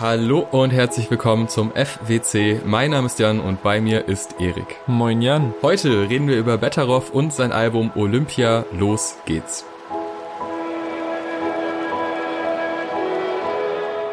Hallo und herzlich willkommen zum FWC. Mein Name ist Jan und bei mir ist Erik. Moin Jan. Heute reden wir über Betteroff und sein Album Olympia. Los geht's.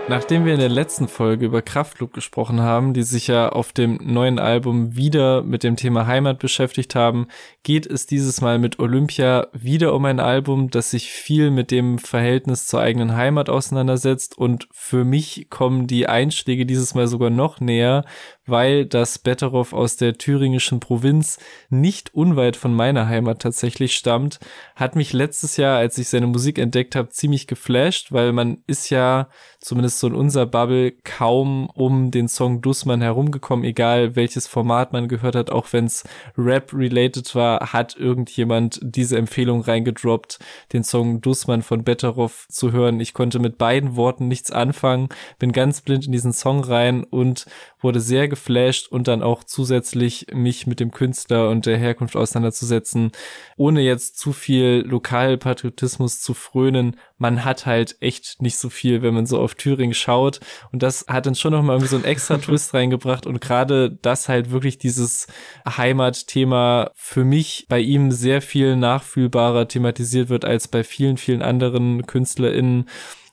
Nachdem wir in der letzten Folge über Kraftklub gesprochen haben, die sich ja auf dem neuen Album wieder mit dem Thema Heimat beschäftigt haben, geht es dieses Mal mit Olympia wieder um ein Album, das sich viel mit dem Verhältnis zur eigenen Heimat auseinandersetzt. Und für mich kommen die Einschläge dieses Mal sogar noch näher, weil das Betteroff aus der thüringischen Provinz nicht unweit von meiner Heimat tatsächlich stammt, hat mich letztes Jahr, als ich seine Musik entdeckt habe, ziemlich geflasht, weil man ist ja zumindest so in unserer Bubble kaum um den Song Dussmann herumgekommen, egal welches Format man gehört hat, auch wenn es Rap-related war, hat irgendjemand diese Empfehlung reingedroppt, den Song Dussmann von Betteroff zu hören. Ich konnte mit beiden Worten nichts anfangen, bin ganz blind in diesen Song rein und wurde sehr geflasht und dann auch zusätzlich mich mit dem Künstler und der Herkunft auseinanderzusetzen, ohne jetzt zu viel Lokalpatriotismus zu frönen. Man hat halt echt nicht so viel, wenn man so auf Thüringen schaut. Und das hat dann schon nochmal irgendwie so einen extra Twist reingebracht. Und gerade das halt wirklich dieses Heimatthema für mich bei ihm sehr viel nachfühlbarer thematisiert wird als bei vielen, vielen anderen KünstlerInnen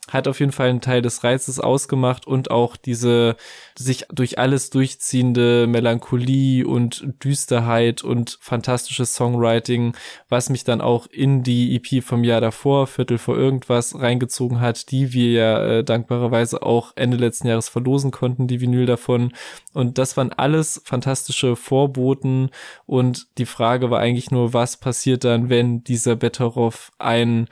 hat auf jeden Fall einen Teil des Reizes ausgemacht und auch diese sich durch alles durchziehende Melancholie und Düsterheit und fantastisches Songwriting, was mich dann auch in die EP vom Jahr davor, Viertel vor irgendwas, reingezogen hat, die wir ja äh, dankbarerweise auch Ende letzten Jahres verlosen konnten, die Vinyl davon. Und das waren alles fantastische Vorboten und die Frage war eigentlich nur, was passiert dann, wenn dieser Betteroff ein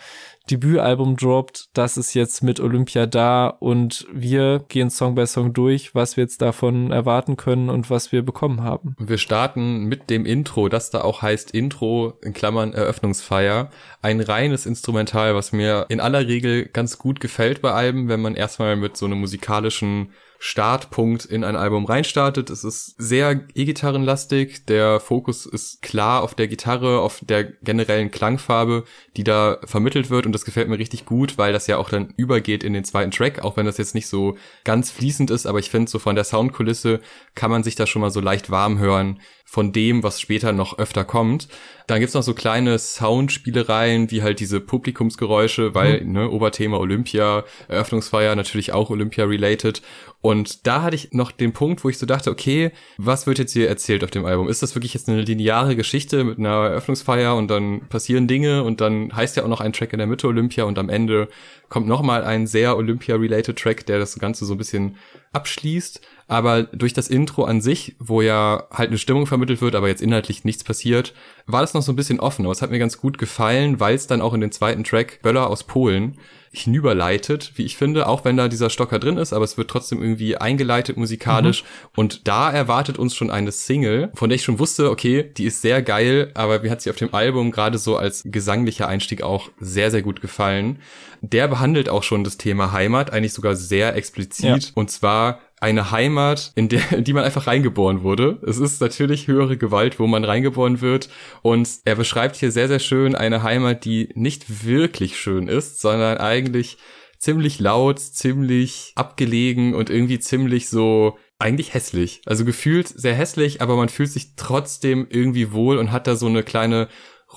Debütalbum droppt. Das ist jetzt mit Olympia da und wir gehen Song by Song durch, was wir jetzt davon erwarten können und was wir bekommen haben. Wir starten mit dem Intro, das da auch heißt Intro in Klammern Eröffnungsfeier. Ein reines Instrumental, was mir in aller Regel ganz gut gefällt bei Alben, wenn man erstmal mit so einem musikalischen Startpunkt in ein Album reinstartet. Es ist sehr E-Gitarrenlastig. Der Fokus ist klar auf der Gitarre, auf der generellen Klangfarbe, die da vermittelt wird. Und das gefällt mir richtig gut, weil das ja auch dann übergeht in den zweiten Track, auch wenn das jetzt nicht so ganz fließend ist. Aber ich finde, so von der Soundkulisse kann man sich da schon mal so leicht warm hören von dem, was später noch öfter kommt. Dann gibt's noch so kleine Soundspielereien, wie halt diese Publikumsgeräusche, weil, mhm. ne, Oberthema Olympia, Eröffnungsfeier natürlich auch Olympia-related. Und da hatte ich noch den Punkt, wo ich so dachte, okay, was wird jetzt hier erzählt auf dem Album? Ist das wirklich jetzt eine lineare Geschichte mit einer Eröffnungsfeier und dann passieren Dinge und dann heißt ja auch noch ein Track in der Mitte Olympia und am Ende kommt nochmal ein sehr Olympia-related Track, der das Ganze so ein bisschen abschließt. Aber durch das Intro an sich, wo ja halt eine Stimmung vermittelt wird, aber jetzt inhaltlich nichts passiert, war das noch so ein bisschen offen. Aber es hat mir ganz gut gefallen, weil es dann auch in den zweiten Track Böller aus Polen hinüberleitet, wie ich finde, auch wenn da dieser Stocker drin ist, aber es wird trotzdem irgendwie eingeleitet musikalisch. Mhm. Und da erwartet uns schon eine Single, von der ich schon wusste, okay, die ist sehr geil, aber mir hat sie auf dem Album gerade so als gesanglicher Einstieg auch sehr, sehr gut gefallen. Der behandelt auch schon das Thema Heimat, eigentlich sogar sehr explizit. Ja. Und zwar eine Heimat, in der, in die man einfach reingeboren wurde. Es ist natürlich höhere Gewalt, wo man reingeboren wird. Und er beschreibt hier sehr, sehr schön eine Heimat, die nicht wirklich schön ist, sondern eigentlich ziemlich laut, ziemlich abgelegen und irgendwie ziemlich so eigentlich hässlich. Also gefühlt sehr hässlich, aber man fühlt sich trotzdem irgendwie wohl und hat da so eine kleine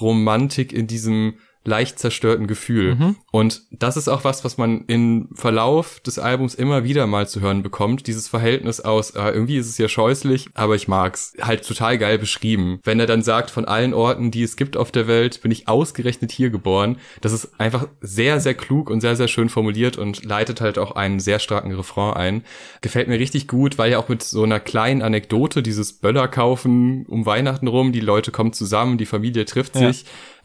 Romantik in diesem leicht zerstörten Gefühl. Mhm. Und das ist auch was, was man im Verlauf des Albums immer wieder mal zu hören bekommt. Dieses Verhältnis aus, äh, irgendwie ist es ja scheußlich, aber ich mag's. Halt total geil beschrieben. Wenn er dann sagt, von allen Orten, die es gibt auf der Welt, bin ich ausgerechnet hier geboren. Das ist einfach sehr, sehr klug und sehr, sehr schön formuliert und leitet halt auch einen sehr starken Refrain ein. Gefällt mir richtig gut, weil ja auch mit so einer kleinen Anekdote, dieses Böller kaufen um Weihnachten rum, die Leute kommen zusammen, die Familie trifft ja.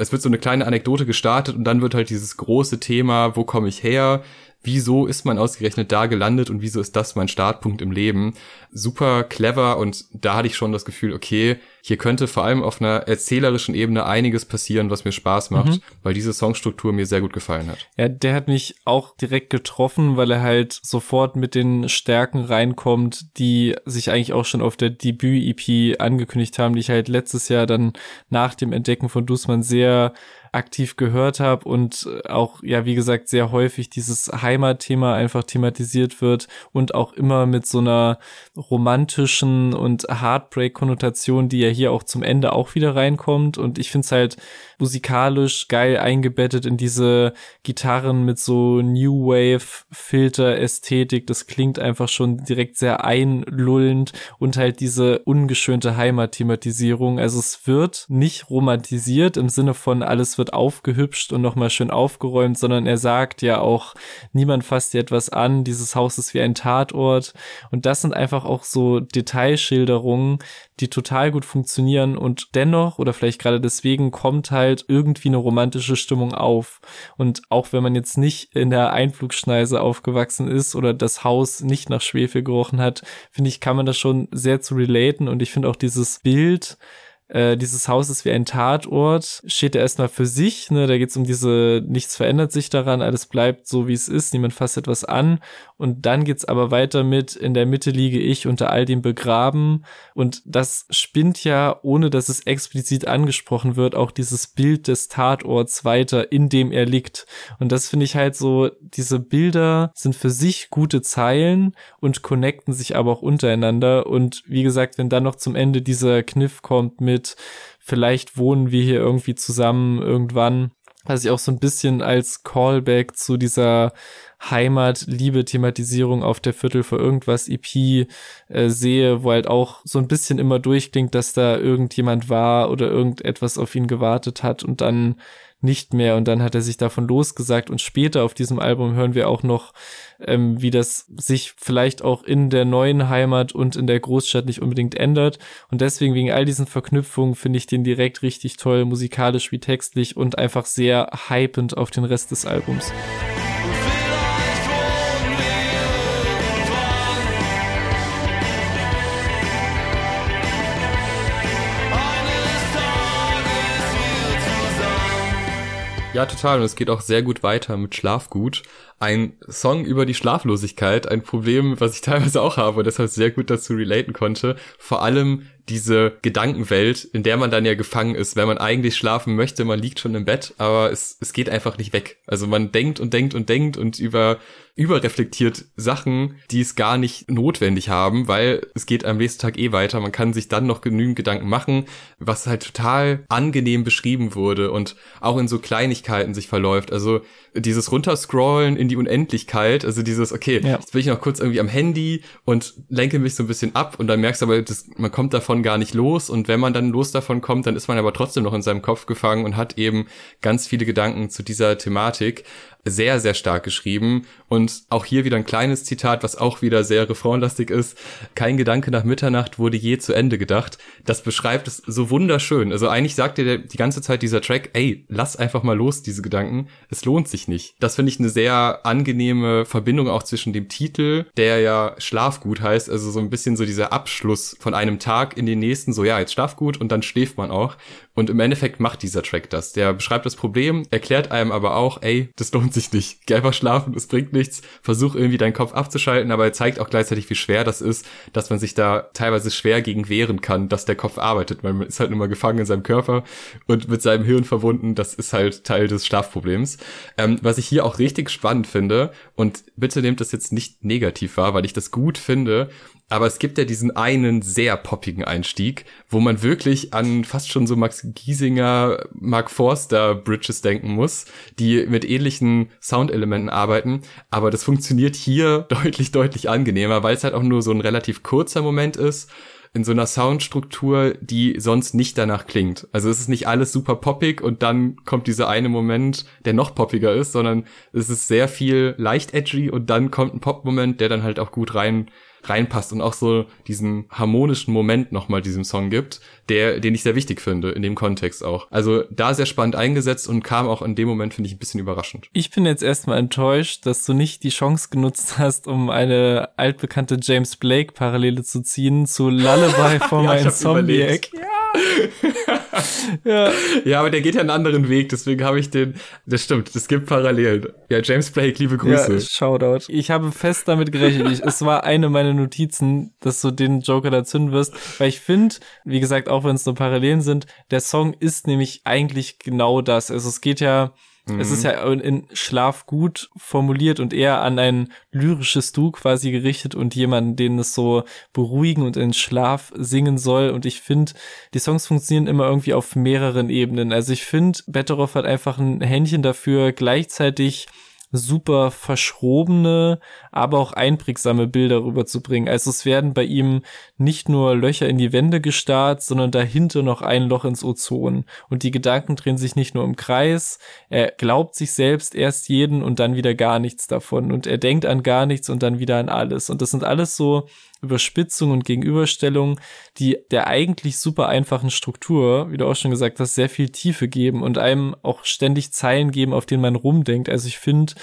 Es wird so eine kleine Anekdote gestartet und dann wird halt dieses große Thema, wo komme ich her? Wieso ist man ausgerechnet da gelandet und wieso ist das mein Startpunkt im Leben? Super clever und da hatte ich schon das Gefühl, okay, hier könnte vor allem auf einer erzählerischen Ebene einiges passieren, was mir Spaß macht, mhm. weil diese Songstruktur mir sehr gut gefallen hat. Ja, der hat mich auch direkt getroffen, weil er halt sofort mit den Stärken reinkommt, die sich eigentlich auch schon auf der Debüt-EP angekündigt haben, die ich halt letztes Jahr dann nach dem Entdecken von Dussmann sehr aktiv gehört habe und auch, ja, wie gesagt, sehr häufig dieses Heimatthema einfach thematisiert wird und auch immer mit so einer romantischen und Heartbreak-Konnotation, die ja hier auch zum Ende auch wieder reinkommt. Und ich finde es halt musikalisch geil eingebettet in diese Gitarren mit so New Wave Filter Ästhetik. Das klingt einfach schon direkt sehr einlullend und halt diese ungeschönte Heimatthematisierung. Also es wird nicht romantisiert im Sinne von alles wird aufgehübscht und nochmal schön aufgeräumt, sondern er sagt ja auch, niemand fasst dir etwas an, dieses Haus ist wie ein Tatort. Und das sind einfach auch so Detailschilderungen, die total gut funktionieren und dennoch oder vielleicht gerade deswegen kommt halt irgendwie eine romantische Stimmung auf. Und auch wenn man jetzt nicht in der Einflugschneise aufgewachsen ist oder das Haus nicht nach Schwefel gerochen hat, finde ich, kann man das schon sehr zu relaten. Und ich finde auch dieses Bild, äh, dieses Haus ist wie ein Tatort, steht er erstmal für sich, ne, da geht es um diese, nichts verändert sich daran, alles bleibt so wie es ist, niemand fasst etwas an und dann geht's aber weiter mit, in der Mitte liege ich unter all dem begraben. Und das spinnt ja, ohne dass es explizit angesprochen wird, auch dieses Bild des Tatorts weiter, in dem er liegt. Und das finde ich halt so, diese Bilder sind für sich gute Zeilen und connecten sich aber auch untereinander. Und wie gesagt, wenn dann noch zum Ende dieser Kniff kommt mit mit, vielleicht wohnen wir hier irgendwie zusammen irgendwann, was ich auch so ein bisschen als Callback zu dieser Heimat-Liebe-Thematisierung auf der Viertel für irgendwas EP äh, sehe, wo halt auch so ein bisschen immer durchklingt, dass da irgendjemand war oder irgendetwas auf ihn gewartet hat und dann nicht mehr. Und dann hat er sich davon losgesagt. Und später auf diesem Album hören wir auch noch, ähm, wie das sich vielleicht auch in der neuen Heimat und in der Großstadt nicht unbedingt ändert. Und deswegen wegen all diesen Verknüpfungen finde ich den direkt richtig toll, musikalisch wie textlich und einfach sehr hypend auf den Rest des Albums. Ja, total. Und es geht auch sehr gut weiter mit Schlafgut. Ein Song über die Schlaflosigkeit, ein Problem, was ich teilweise auch habe und deshalb sehr gut dazu relaten konnte. Vor allem diese Gedankenwelt, in der man dann ja gefangen ist, wenn man eigentlich schlafen möchte, man liegt schon im Bett, aber es, es geht einfach nicht weg. Also man denkt und denkt und denkt und über überreflektiert Sachen, die es gar nicht notwendig haben, weil es geht am nächsten Tag eh weiter. Man kann sich dann noch genügend Gedanken machen, was halt total angenehm beschrieben wurde und auch in so Kleinigkeiten sich verläuft. Also dieses Runterscrollen in die Unendlichkeit, also dieses, okay, ja. jetzt bin ich noch kurz irgendwie am Handy und lenke mich so ein bisschen ab und dann merkst du aber, das, man kommt davon gar nicht los und wenn man dann los davon kommt, dann ist man aber trotzdem noch in seinem Kopf gefangen und hat eben ganz viele Gedanken zu dieser Thematik sehr, sehr stark geschrieben. Und auch hier wieder ein kleines Zitat, was auch wieder sehr refrainlastig ist. Kein Gedanke nach Mitternacht wurde je zu Ende gedacht. Das beschreibt es so wunderschön. Also eigentlich sagt dir die ganze Zeit dieser Track, ey, lass einfach mal los, diese Gedanken. Es lohnt sich nicht. Das finde ich eine sehr angenehme Verbindung auch zwischen dem Titel, der ja Schlafgut heißt, also so ein bisschen so dieser Abschluss von einem Tag in den nächsten, so ja, jetzt Schlafgut und dann schläft man auch. Und im Endeffekt macht dieser Track das. Der beschreibt das Problem, erklärt einem aber auch, ey, das lohnt sich nicht. Geh einfach schlafen, es bringt nichts. Versuch irgendwie deinen Kopf abzuschalten, aber er zeigt auch gleichzeitig, wie schwer das ist, dass man sich da teilweise schwer gegen wehren kann, dass der Kopf arbeitet. Man ist halt immer gefangen in seinem Körper und mit seinem Hirn verbunden. Das ist halt Teil des Schlafproblems. Ähm, was ich hier auch richtig spannend finde, und bitte nehmt das jetzt nicht negativ wahr, weil ich das gut finde, aber es gibt ja diesen einen sehr poppigen Einstieg, wo man wirklich an fast schon so Max Giesinger, Mark Forster Bridges denken muss, die mit ähnlichen Soundelementen arbeiten. Aber das funktioniert hier deutlich, deutlich angenehmer, weil es halt auch nur so ein relativ kurzer Moment ist in so einer Soundstruktur, die sonst nicht danach klingt. Also es ist nicht alles super poppig und dann kommt dieser eine Moment, der noch poppiger ist, sondern es ist sehr viel leicht edgy und dann kommt ein Pop-Moment, der dann halt auch gut rein reinpasst und auch so diesen harmonischen Moment nochmal diesem Song gibt, der, den ich sehr wichtig finde, in dem Kontext auch. Also da sehr spannend eingesetzt und kam auch in dem Moment, finde ich, ein bisschen überraschend. Ich bin jetzt erstmal enttäuscht, dass du nicht die Chance genutzt hast, um eine altbekannte James Blake Parallele zu ziehen zu Lullaby von ja, Insomniac. Ja ja. ja, aber der geht ja einen anderen Weg, deswegen habe ich den, das stimmt, es gibt Parallelen. Ja, James Blake, liebe Grüße. Ja, Shoutout. Ich habe fest damit gerechnet, ich, es war eine meiner Notizen, dass du den Joker da zünden wirst, weil ich finde, wie gesagt, auch wenn es nur Parallelen sind, der Song ist nämlich eigentlich genau das. Also es geht ja Mhm. Es ist mhm. ja in Schlaf gut formuliert und eher an ein lyrisches Du quasi gerichtet und jemanden, den es so beruhigen und in Schlaf singen soll. Und ich finde, die Songs funktionieren immer irgendwie auf mehreren Ebenen. Also ich finde, Betteroff hat einfach ein Händchen dafür, gleichzeitig super verschrobene, aber auch einprägsame Bilder rüberzubringen. Also es werden bei ihm nicht nur Löcher in die Wände gestarrt, sondern dahinter noch ein Loch ins Ozon. Und die Gedanken drehen sich nicht nur im Kreis. Er glaubt sich selbst erst jeden und dann wieder gar nichts davon. Und er denkt an gar nichts und dann wieder an alles. Und das sind alles so Überspitzung und Gegenüberstellung, die der eigentlich super einfachen Struktur, wie du auch schon gesagt hast, sehr viel Tiefe geben und einem auch ständig Zeilen geben, auf denen man rumdenkt. Also ich finde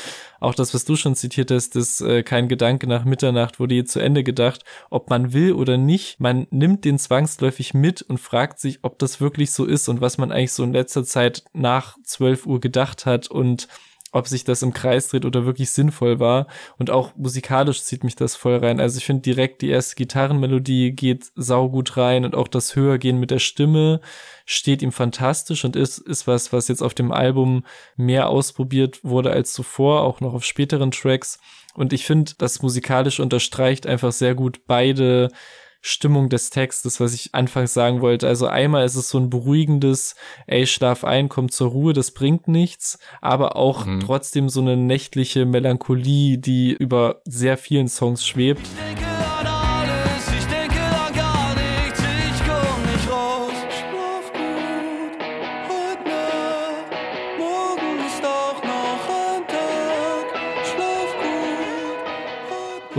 auch das, was du schon zitiert hast, ist äh, kein Gedanke nach Mitternacht wurde je zu Ende gedacht, ob man will oder nicht. Man nimmt den zwangsläufig mit und fragt sich, ob das wirklich so ist und was man eigentlich so in letzter Zeit nach 12 Uhr gedacht hat und ob sich das im Kreis dreht oder wirklich sinnvoll war. Und auch musikalisch zieht mich das voll rein. Also ich finde direkt die erste Gitarrenmelodie geht saugut rein und auch das Höhergehen mit der Stimme steht ihm fantastisch und ist, ist was, was jetzt auf dem Album mehr ausprobiert wurde als zuvor, auch noch auf späteren Tracks. Und ich finde, das musikalisch unterstreicht einfach sehr gut beide Stimmung des Textes, was ich anfangs sagen wollte. Also einmal ist es so ein beruhigendes, ey, schlaf ein, komm zur Ruhe, das bringt nichts, aber auch mhm. trotzdem so eine nächtliche Melancholie, die über sehr vielen Songs schwebt.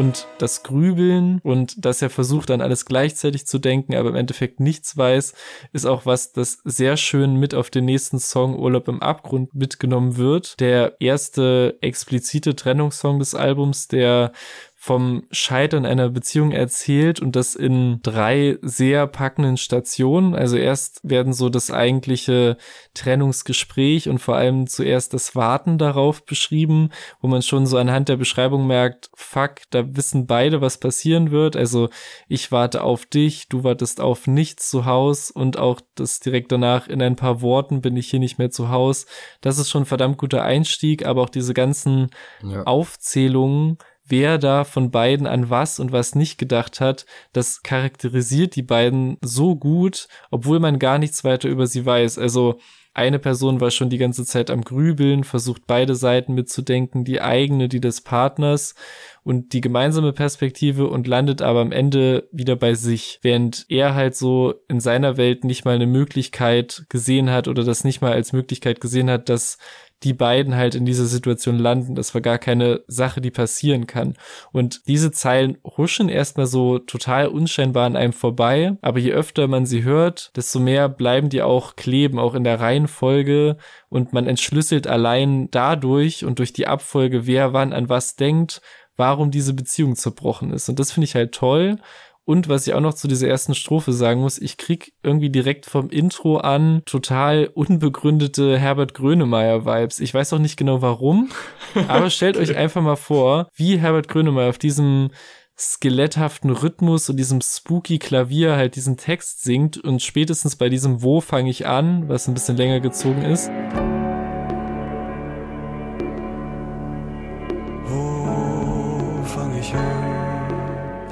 Und das Grübeln und dass er versucht dann alles gleichzeitig zu denken, aber im Endeffekt nichts weiß, ist auch was, das sehr schön mit auf den nächsten Song Urlaub im Abgrund mitgenommen wird. Der erste explizite Trennungssong des Albums, der vom Scheitern einer Beziehung erzählt und das in drei sehr packenden Stationen. Also erst werden so das eigentliche Trennungsgespräch und vor allem zuerst das Warten darauf beschrieben, wo man schon so anhand der Beschreibung merkt, fuck, da wissen beide, was passieren wird. Also ich warte auf dich, du wartest auf nichts zu Haus und auch das direkt danach in ein paar Worten bin ich hier nicht mehr zu Haus. Das ist schon ein verdammt guter Einstieg, aber auch diese ganzen ja. Aufzählungen, wer da von beiden an was und was nicht gedacht hat, das charakterisiert die beiden so gut, obwohl man gar nichts weiter über sie weiß. Also eine Person war schon die ganze Zeit am Grübeln, versucht beide Seiten mitzudenken, die eigene, die des Partners und die gemeinsame Perspektive und landet aber am Ende wieder bei sich, während er halt so in seiner Welt nicht mal eine Möglichkeit gesehen hat oder das nicht mal als Möglichkeit gesehen hat, dass die beiden halt in dieser Situation landen. Das war gar keine Sache, die passieren kann. Und diese Zeilen huschen erstmal so total unscheinbar an einem vorbei, aber je öfter man sie hört, desto mehr bleiben die auch kleben, auch in der Reihenfolge und man entschlüsselt allein dadurch und durch die Abfolge, wer wann an was denkt, warum diese Beziehung zerbrochen ist. Und das finde ich halt toll. Und was ich auch noch zu dieser ersten Strophe sagen muss, ich krieg irgendwie direkt vom Intro an total unbegründete Herbert Grönemeyer Vibes. Ich weiß auch nicht genau warum, aber stellt euch einfach mal vor, wie Herbert Grönemeyer auf diesem skeletthaften Rhythmus und diesem spooky Klavier halt diesen Text singt und spätestens bei diesem Wo fange ich an, was ein bisschen länger gezogen ist.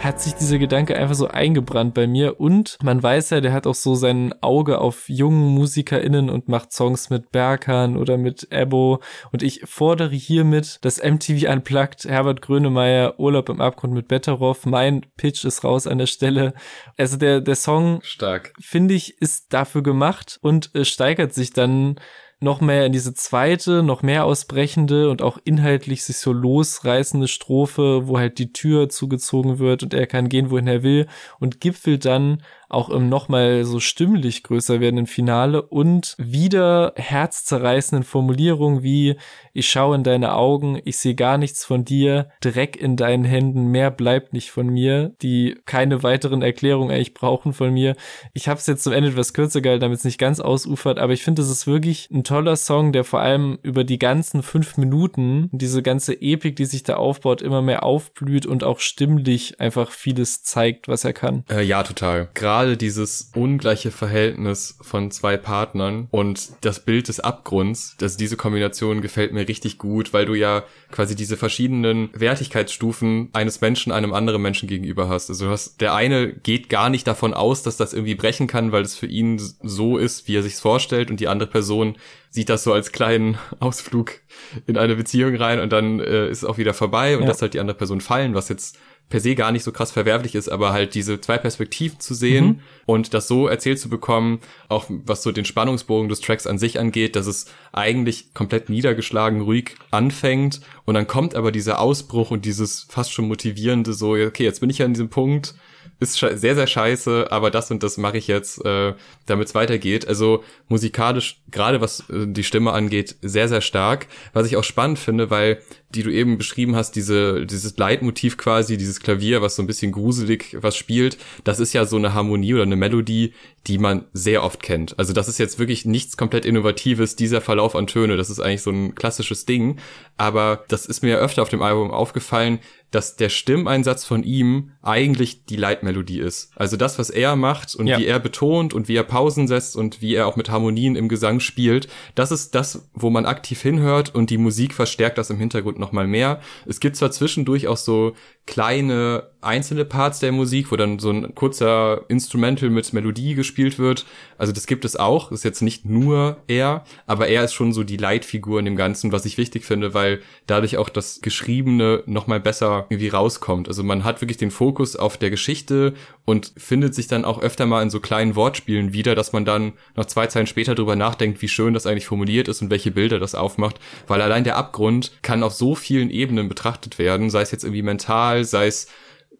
Hat sich dieser Gedanke einfach so eingebrannt bei mir und man weiß ja, der hat auch so sein Auge auf jungen MusikerInnen und macht Songs mit Berkan oder mit Ebo und ich fordere hiermit das MTV Unplugged Herbert Grönemeyer Urlaub im Abgrund mit Betteroff. Mein Pitch ist raus an der Stelle. Also der, der Song, stark, finde ich, ist dafür gemacht und äh, steigert sich dann noch mehr in diese zweite, noch mehr ausbrechende und auch inhaltlich sich so losreißende Strophe, wo halt die Tür zugezogen wird und er kann gehen, wohin er will und gipfelt dann auch im nochmal so stimmlich größer werdenden Finale und wieder herzzerreißenden Formulierungen wie ich schaue in deine Augen, ich sehe gar nichts von dir, Dreck in deinen Händen, mehr bleibt nicht von mir, die keine weiteren Erklärungen eigentlich brauchen von mir. Ich habe es jetzt zum Ende etwas kürzer gehalten, damit es nicht ganz ausufert, aber ich finde, es ist wirklich ein toller Song, der vor allem über die ganzen fünf Minuten diese ganze Epik, die sich da aufbaut, immer mehr aufblüht und auch stimmlich einfach vieles zeigt, was er kann. Äh, ja, total. Gerade dieses ungleiche Verhältnis von zwei Partnern und das Bild des Abgrunds, dass diese Kombination gefällt mir richtig gut, weil du ja quasi diese verschiedenen Wertigkeitsstufen eines Menschen einem anderen Menschen gegenüber hast. Also hast, der eine geht gar nicht davon aus, dass das irgendwie brechen kann, weil es für ihn so ist, wie er sich's vorstellt und die andere Person sieht das so als kleinen Ausflug in eine Beziehung rein und dann äh, ist es auch wieder vorbei und ja. lässt halt die andere Person fallen, was jetzt per se gar nicht so krass verwerflich ist, aber halt diese zwei Perspektiven zu sehen mhm. und das so erzählt zu bekommen, auch was so den Spannungsbogen des Tracks an sich angeht, dass es eigentlich komplett niedergeschlagen, ruhig anfängt und dann kommt aber dieser Ausbruch und dieses fast schon motivierende so, okay, jetzt bin ich ja an diesem Punkt, ist sehr, sehr scheiße, aber das und das mache ich jetzt, äh, damit es weitergeht. Also musikalisch, gerade was äh, die Stimme angeht, sehr, sehr stark. Was ich auch spannend finde, weil die du eben beschrieben hast, diese, dieses Leitmotiv quasi, dieses Klavier, was so ein bisschen gruselig was spielt, das ist ja so eine Harmonie oder eine Melodie, die man sehr oft kennt. Also das ist jetzt wirklich nichts komplett Innovatives, dieser Verlauf an Töne, das ist eigentlich so ein klassisches Ding. Aber das ist mir öfter auf dem Album aufgefallen, dass der Stimmeinsatz von ihm eigentlich die Leitmelodie ist. Also das, was er macht und ja. wie er betont und wie er Pausen setzt und wie er auch mit Harmonien im Gesang spielt, das ist das, wo man aktiv hinhört und die Musik verstärkt das im Hintergrund nochmal mehr. Es gibt zwar zwischendurch auch so kleine einzelne Parts der Musik, wo dann so ein kurzer Instrumental mit Melodie gespielt wird. Also das gibt es auch. Das ist jetzt nicht nur er, aber er ist schon so die Leitfigur in dem Ganzen, was ich wichtig finde, weil dadurch auch das Geschriebene nochmal besser irgendwie rauskommt. Also man hat wirklich den Fokus auf der Geschichte und findet sich dann auch öfter mal in so kleinen Wortspielen wieder, dass man dann noch zwei Zeilen später drüber nachdenkt, wie schön das eigentlich formuliert ist und welche Bilder das aufmacht, weil allein der Abgrund kann auf so vielen Ebenen betrachtet werden, sei es jetzt irgendwie mental, sei es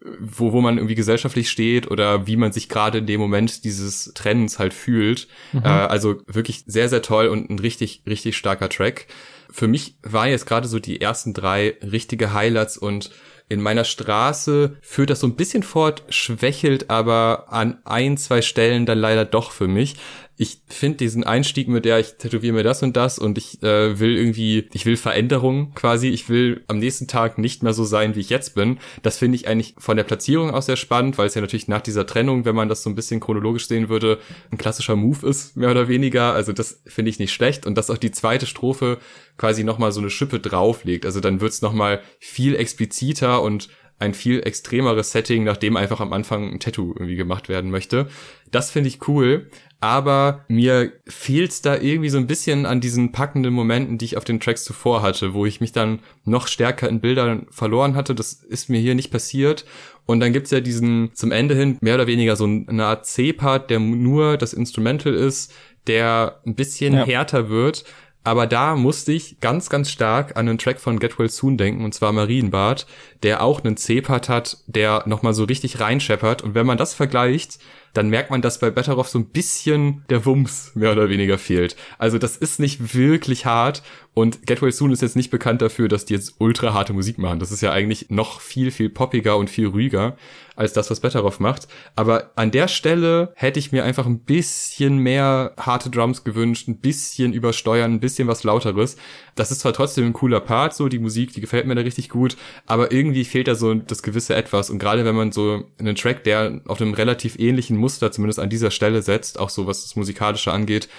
wo, wo man irgendwie gesellschaftlich steht oder wie man sich gerade in dem Moment dieses Trennens halt fühlt. Mhm. Äh, also wirklich sehr, sehr toll und ein richtig, richtig starker Track. Für mich waren jetzt gerade so die ersten drei richtige Highlights und in meiner Straße führt das so ein bisschen fort, schwächelt aber an ein, zwei Stellen dann leider doch für mich ich finde diesen Einstieg mit der, ich tätowiere mir das und das und ich äh, will irgendwie, ich will Veränderung quasi, ich will am nächsten Tag nicht mehr so sein, wie ich jetzt bin. Das finde ich eigentlich von der Platzierung aus sehr spannend, weil es ja natürlich nach dieser Trennung, wenn man das so ein bisschen chronologisch sehen würde, ein klassischer Move ist, mehr oder weniger. Also das finde ich nicht schlecht und dass auch die zweite Strophe quasi nochmal so eine Schippe drauflegt. Also dann wird's nochmal viel expliziter und ein viel extremeres Setting, nachdem einfach am Anfang ein Tattoo irgendwie gemacht werden möchte. Das finde ich cool aber mir fehlt's da irgendwie so ein bisschen an diesen packenden Momenten, die ich auf den Tracks zuvor hatte, wo ich mich dann noch stärker in Bildern verloren hatte. Das ist mir hier nicht passiert. Und dann gibt's ja diesen zum Ende hin mehr oder weniger so eine Art C-Part, der nur das Instrumental ist, der ein bisschen ja. härter wird. Aber da musste ich ganz, ganz stark an einen Track von Get Well Soon denken, und zwar Marienbad, der auch einen C-Part hat, der nochmal so richtig reinscheppert. Und wenn man das vergleicht, dann merkt man, dass bei Betteroff so ein bisschen der Wumms mehr oder weniger fehlt. Also das ist nicht wirklich hart und Get Soon ist jetzt nicht bekannt dafür, dass die jetzt ultra harte Musik machen. Das ist ja eigentlich noch viel, viel poppiger und viel ruhiger als das, was Betteroff macht. Aber an der Stelle hätte ich mir einfach ein bisschen mehr harte Drums gewünscht, ein bisschen übersteuern, ein bisschen was lauteres. Das ist zwar trotzdem ein cooler Part, so die Musik, die gefällt mir da richtig gut, aber irgendwie fehlt da so das gewisse Etwas. Und gerade wenn man so einen Track, der auf einem relativ ähnlichen Muster zumindest an dieser Stelle setzt, auch so was das Musikalische angeht,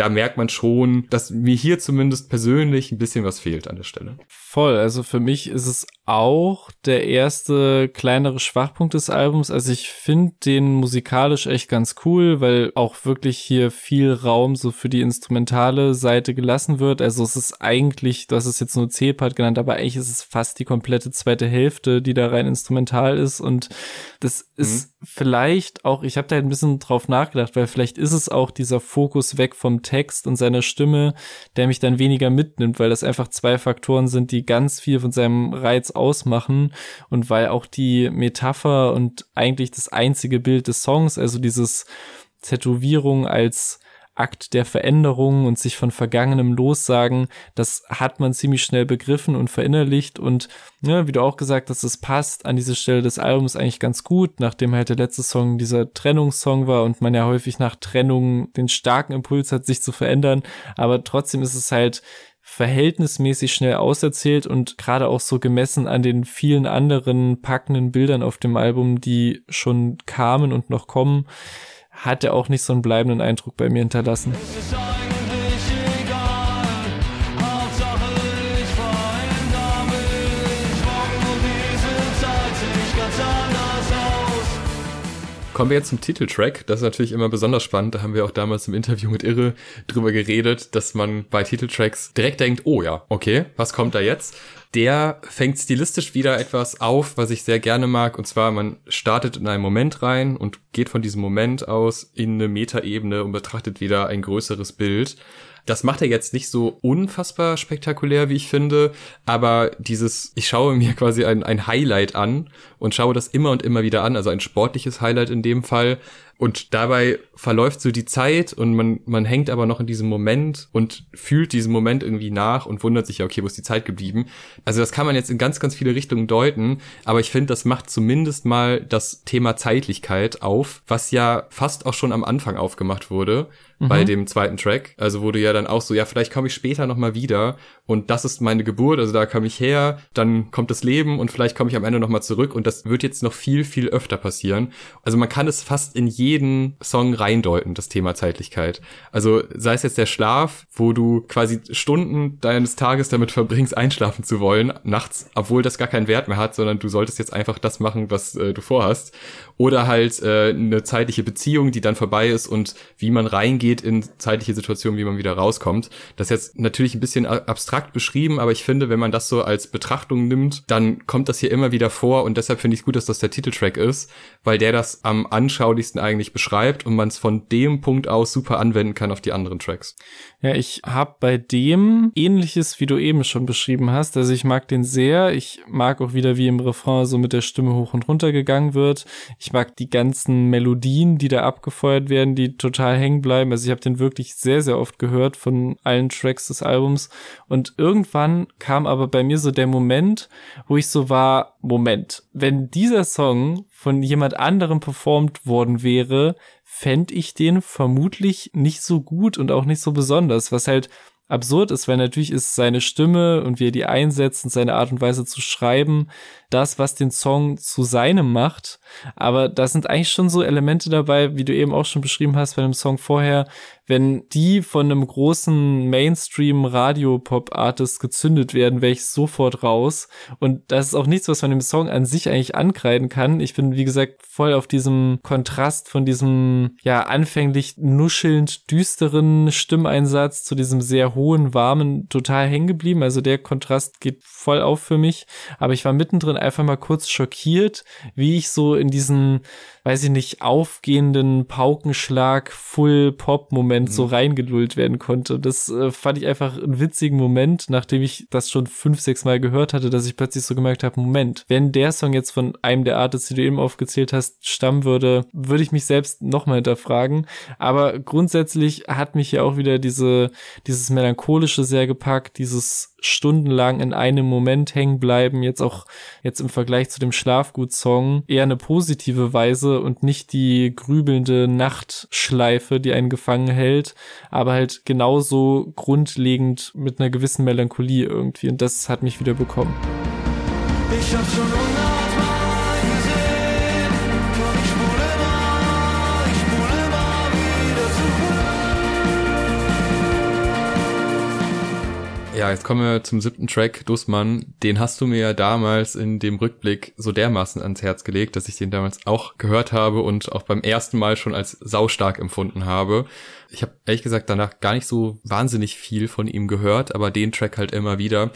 da merkt man schon, dass mir hier zumindest persönlich ein bisschen was fehlt an der Stelle. Voll, also für mich ist es auch der erste kleinere Schwachpunkt des Albums. Also ich finde den musikalisch echt ganz cool, weil auch wirklich hier viel Raum so für die instrumentale Seite gelassen wird. Also es ist eigentlich, hast es jetzt nur C-Part genannt, aber eigentlich ist es fast die komplette zweite Hälfte, die da rein instrumental ist und das ist mhm. vielleicht auch, ich habe da ein bisschen drauf nachgedacht, weil vielleicht ist es auch dieser Fokus weg vom Text und seiner Stimme, der mich dann weniger mitnimmt, weil das einfach zwei Faktoren sind, die ganz viel von seinem Reiz ausmachen und weil auch die Metapher und eigentlich das einzige Bild des Songs, also dieses Tätowierung als Akt der Veränderung und sich von Vergangenem lossagen, das hat man ziemlich schnell begriffen und verinnerlicht. Und ja, wie du auch gesagt hast, es passt an diese Stelle des Albums eigentlich ganz gut, nachdem halt der letzte Song dieser Trennungssong war und man ja häufig nach Trennung den starken Impuls hat, sich zu verändern, aber trotzdem ist es halt verhältnismäßig schnell auserzählt und gerade auch so gemessen an den vielen anderen packenden Bildern auf dem Album, die schon kamen und noch kommen, hat er auch nicht so einen bleibenden Eindruck bei mir hinterlassen. Kommen wir jetzt zum Titeltrack. Das ist natürlich immer besonders spannend. Da haben wir auch damals im Interview mit Irre drüber geredet, dass man bei Titeltracks direkt denkt, oh ja, okay, was kommt da jetzt? Der fängt stilistisch wieder etwas auf, was ich sehr gerne mag. Und zwar, man startet in einen Moment rein und geht von diesem Moment aus in eine Metaebene und betrachtet wieder ein größeres Bild. Das macht er jetzt nicht so unfassbar spektakulär, wie ich finde, aber dieses, ich schaue mir quasi ein, ein Highlight an und schaue das immer und immer wieder an, also ein sportliches Highlight in dem Fall, und dabei verläuft so die Zeit und man, man hängt aber noch in diesem Moment und fühlt diesen Moment irgendwie nach und wundert sich ja, okay, wo ist die Zeit geblieben? Also das kann man jetzt in ganz, ganz viele Richtungen deuten, aber ich finde, das macht zumindest mal das Thema Zeitlichkeit auf, was ja fast auch schon am Anfang aufgemacht wurde mhm. bei dem zweiten Track. Also wurde ja dann auch so, ja, vielleicht komme ich später nochmal wieder und das ist meine Geburt, also da komme ich her, dann kommt das Leben und vielleicht komme ich am Ende nochmal zurück und das wird jetzt noch viel, viel öfter passieren. Also man kann es fast in jeden Song reindeuten, das Thema Zeitlichkeit. Also sei es jetzt der Schlaf, wo du quasi Stunden deines Tages damit verbringst, einschlafen zu wollen, nachts, obwohl das gar keinen Wert mehr hat, sondern du solltest jetzt einfach das machen, was äh, du vorhast. Oder halt äh, eine zeitliche Beziehung, die dann vorbei ist und wie man reingeht in zeitliche Situationen, wie man wieder rauskommt. Das ist jetzt natürlich ein bisschen abstrakt beschrieben, aber ich finde, wenn man das so als Betrachtung nimmt, dann kommt das hier immer wieder vor und deshalb finde ich es gut, dass das der Titeltrack ist, weil der das am anschaulichsten eigentlich eigentlich beschreibt und man es von dem Punkt aus super anwenden kann auf die anderen Tracks. Ja, ich habe bei dem ähnliches, wie du eben schon beschrieben hast. Also ich mag den sehr. Ich mag auch wieder, wie im Refrain so mit der Stimme hoch und runter gegangen wird. Ich mag die ganzen Melodien, die da abgefeuert werden, die total hängen bleiben. Also ich habe den wirklich sehr, sehr oft gehört von allen Tracks des Albums. Und irgendwann kam aber bei mir so der Moment, wo ich so war, Moment, wenn dieser Song von jemand anderem performt worden wäre, fände ich den vermutlich nicht so gut und auch nicht so besonders, was halt absurd ist, weil natürlich ist seine Stimme und wie er die einsetzt und seine Art und Weise zu schreiben das, was den Song zu seinem macht. Aber da sind eigentlich schon so Elemente dabei, wie du eben auch schon beschrieben hast bei dem Song vorher, wenn die von einem großen Mainstream-Radio-Pop-Artist gezündet werden, wäre ich sofort raus. Und das ist auch nichts, was man dem Song an sich eigentlich ankreiden kann. Ich bin, wie gesagt, voll auf diesem Kontrast von diesem, ja, anfänglich nuschelnd düsteren Stimmeinsatz zu diesem sehr hohen, warmen total hängen geblieben. Also der Kontrast geht voll auf für mich. Aber ich war mittendrin einfach mal kurz schockiert, wie ich so in diesen, weiß ich nicht, aufgehenden Paukenschlag Full Pop Moment mhm. so reingelullt werden konnte. Das äh, fand ich einfach einen witzigen Moment, nachdem ich das schon fünf, sechs Mal gehört hatte, dass ich plötzlich so gemerkt habe, Moment, wenn der Song jetzt von einem der Artists, die du eben aufgezählt hast, stammen würde, würde ich mich selbst nochmal hinterfragen. Aber grundsätzlich hat mich ja auch wieder diese, dieses melancholische sehr gepackt, dieses stundenlang in einem Moment hängen bleiben, jetzt auch jetzt im Vergleich zu dem Schlafgut-Song eher eine positive Weise und nicht die grübelnde Nachtschleife, die einen gefangen hält, aber halt genauso grundlegend mit einer gewissen Melancholie irgendwie und das hat mich wieder bekommen. Ich hab schon Ja, jetzt kommen wir zum siebten Track, Dussmann. Den hast du mir ja damals in dem Rückblick so dermaßen ans Herz gelegt, dass ich den damals auch gehört habe und auch beim ersten Mal schon als saustark empfunden habe. Ich habe ehrlich gesagt danach gar nicht so wahnsinnig viel von ihm gehört, aber den Track halt immer wieder.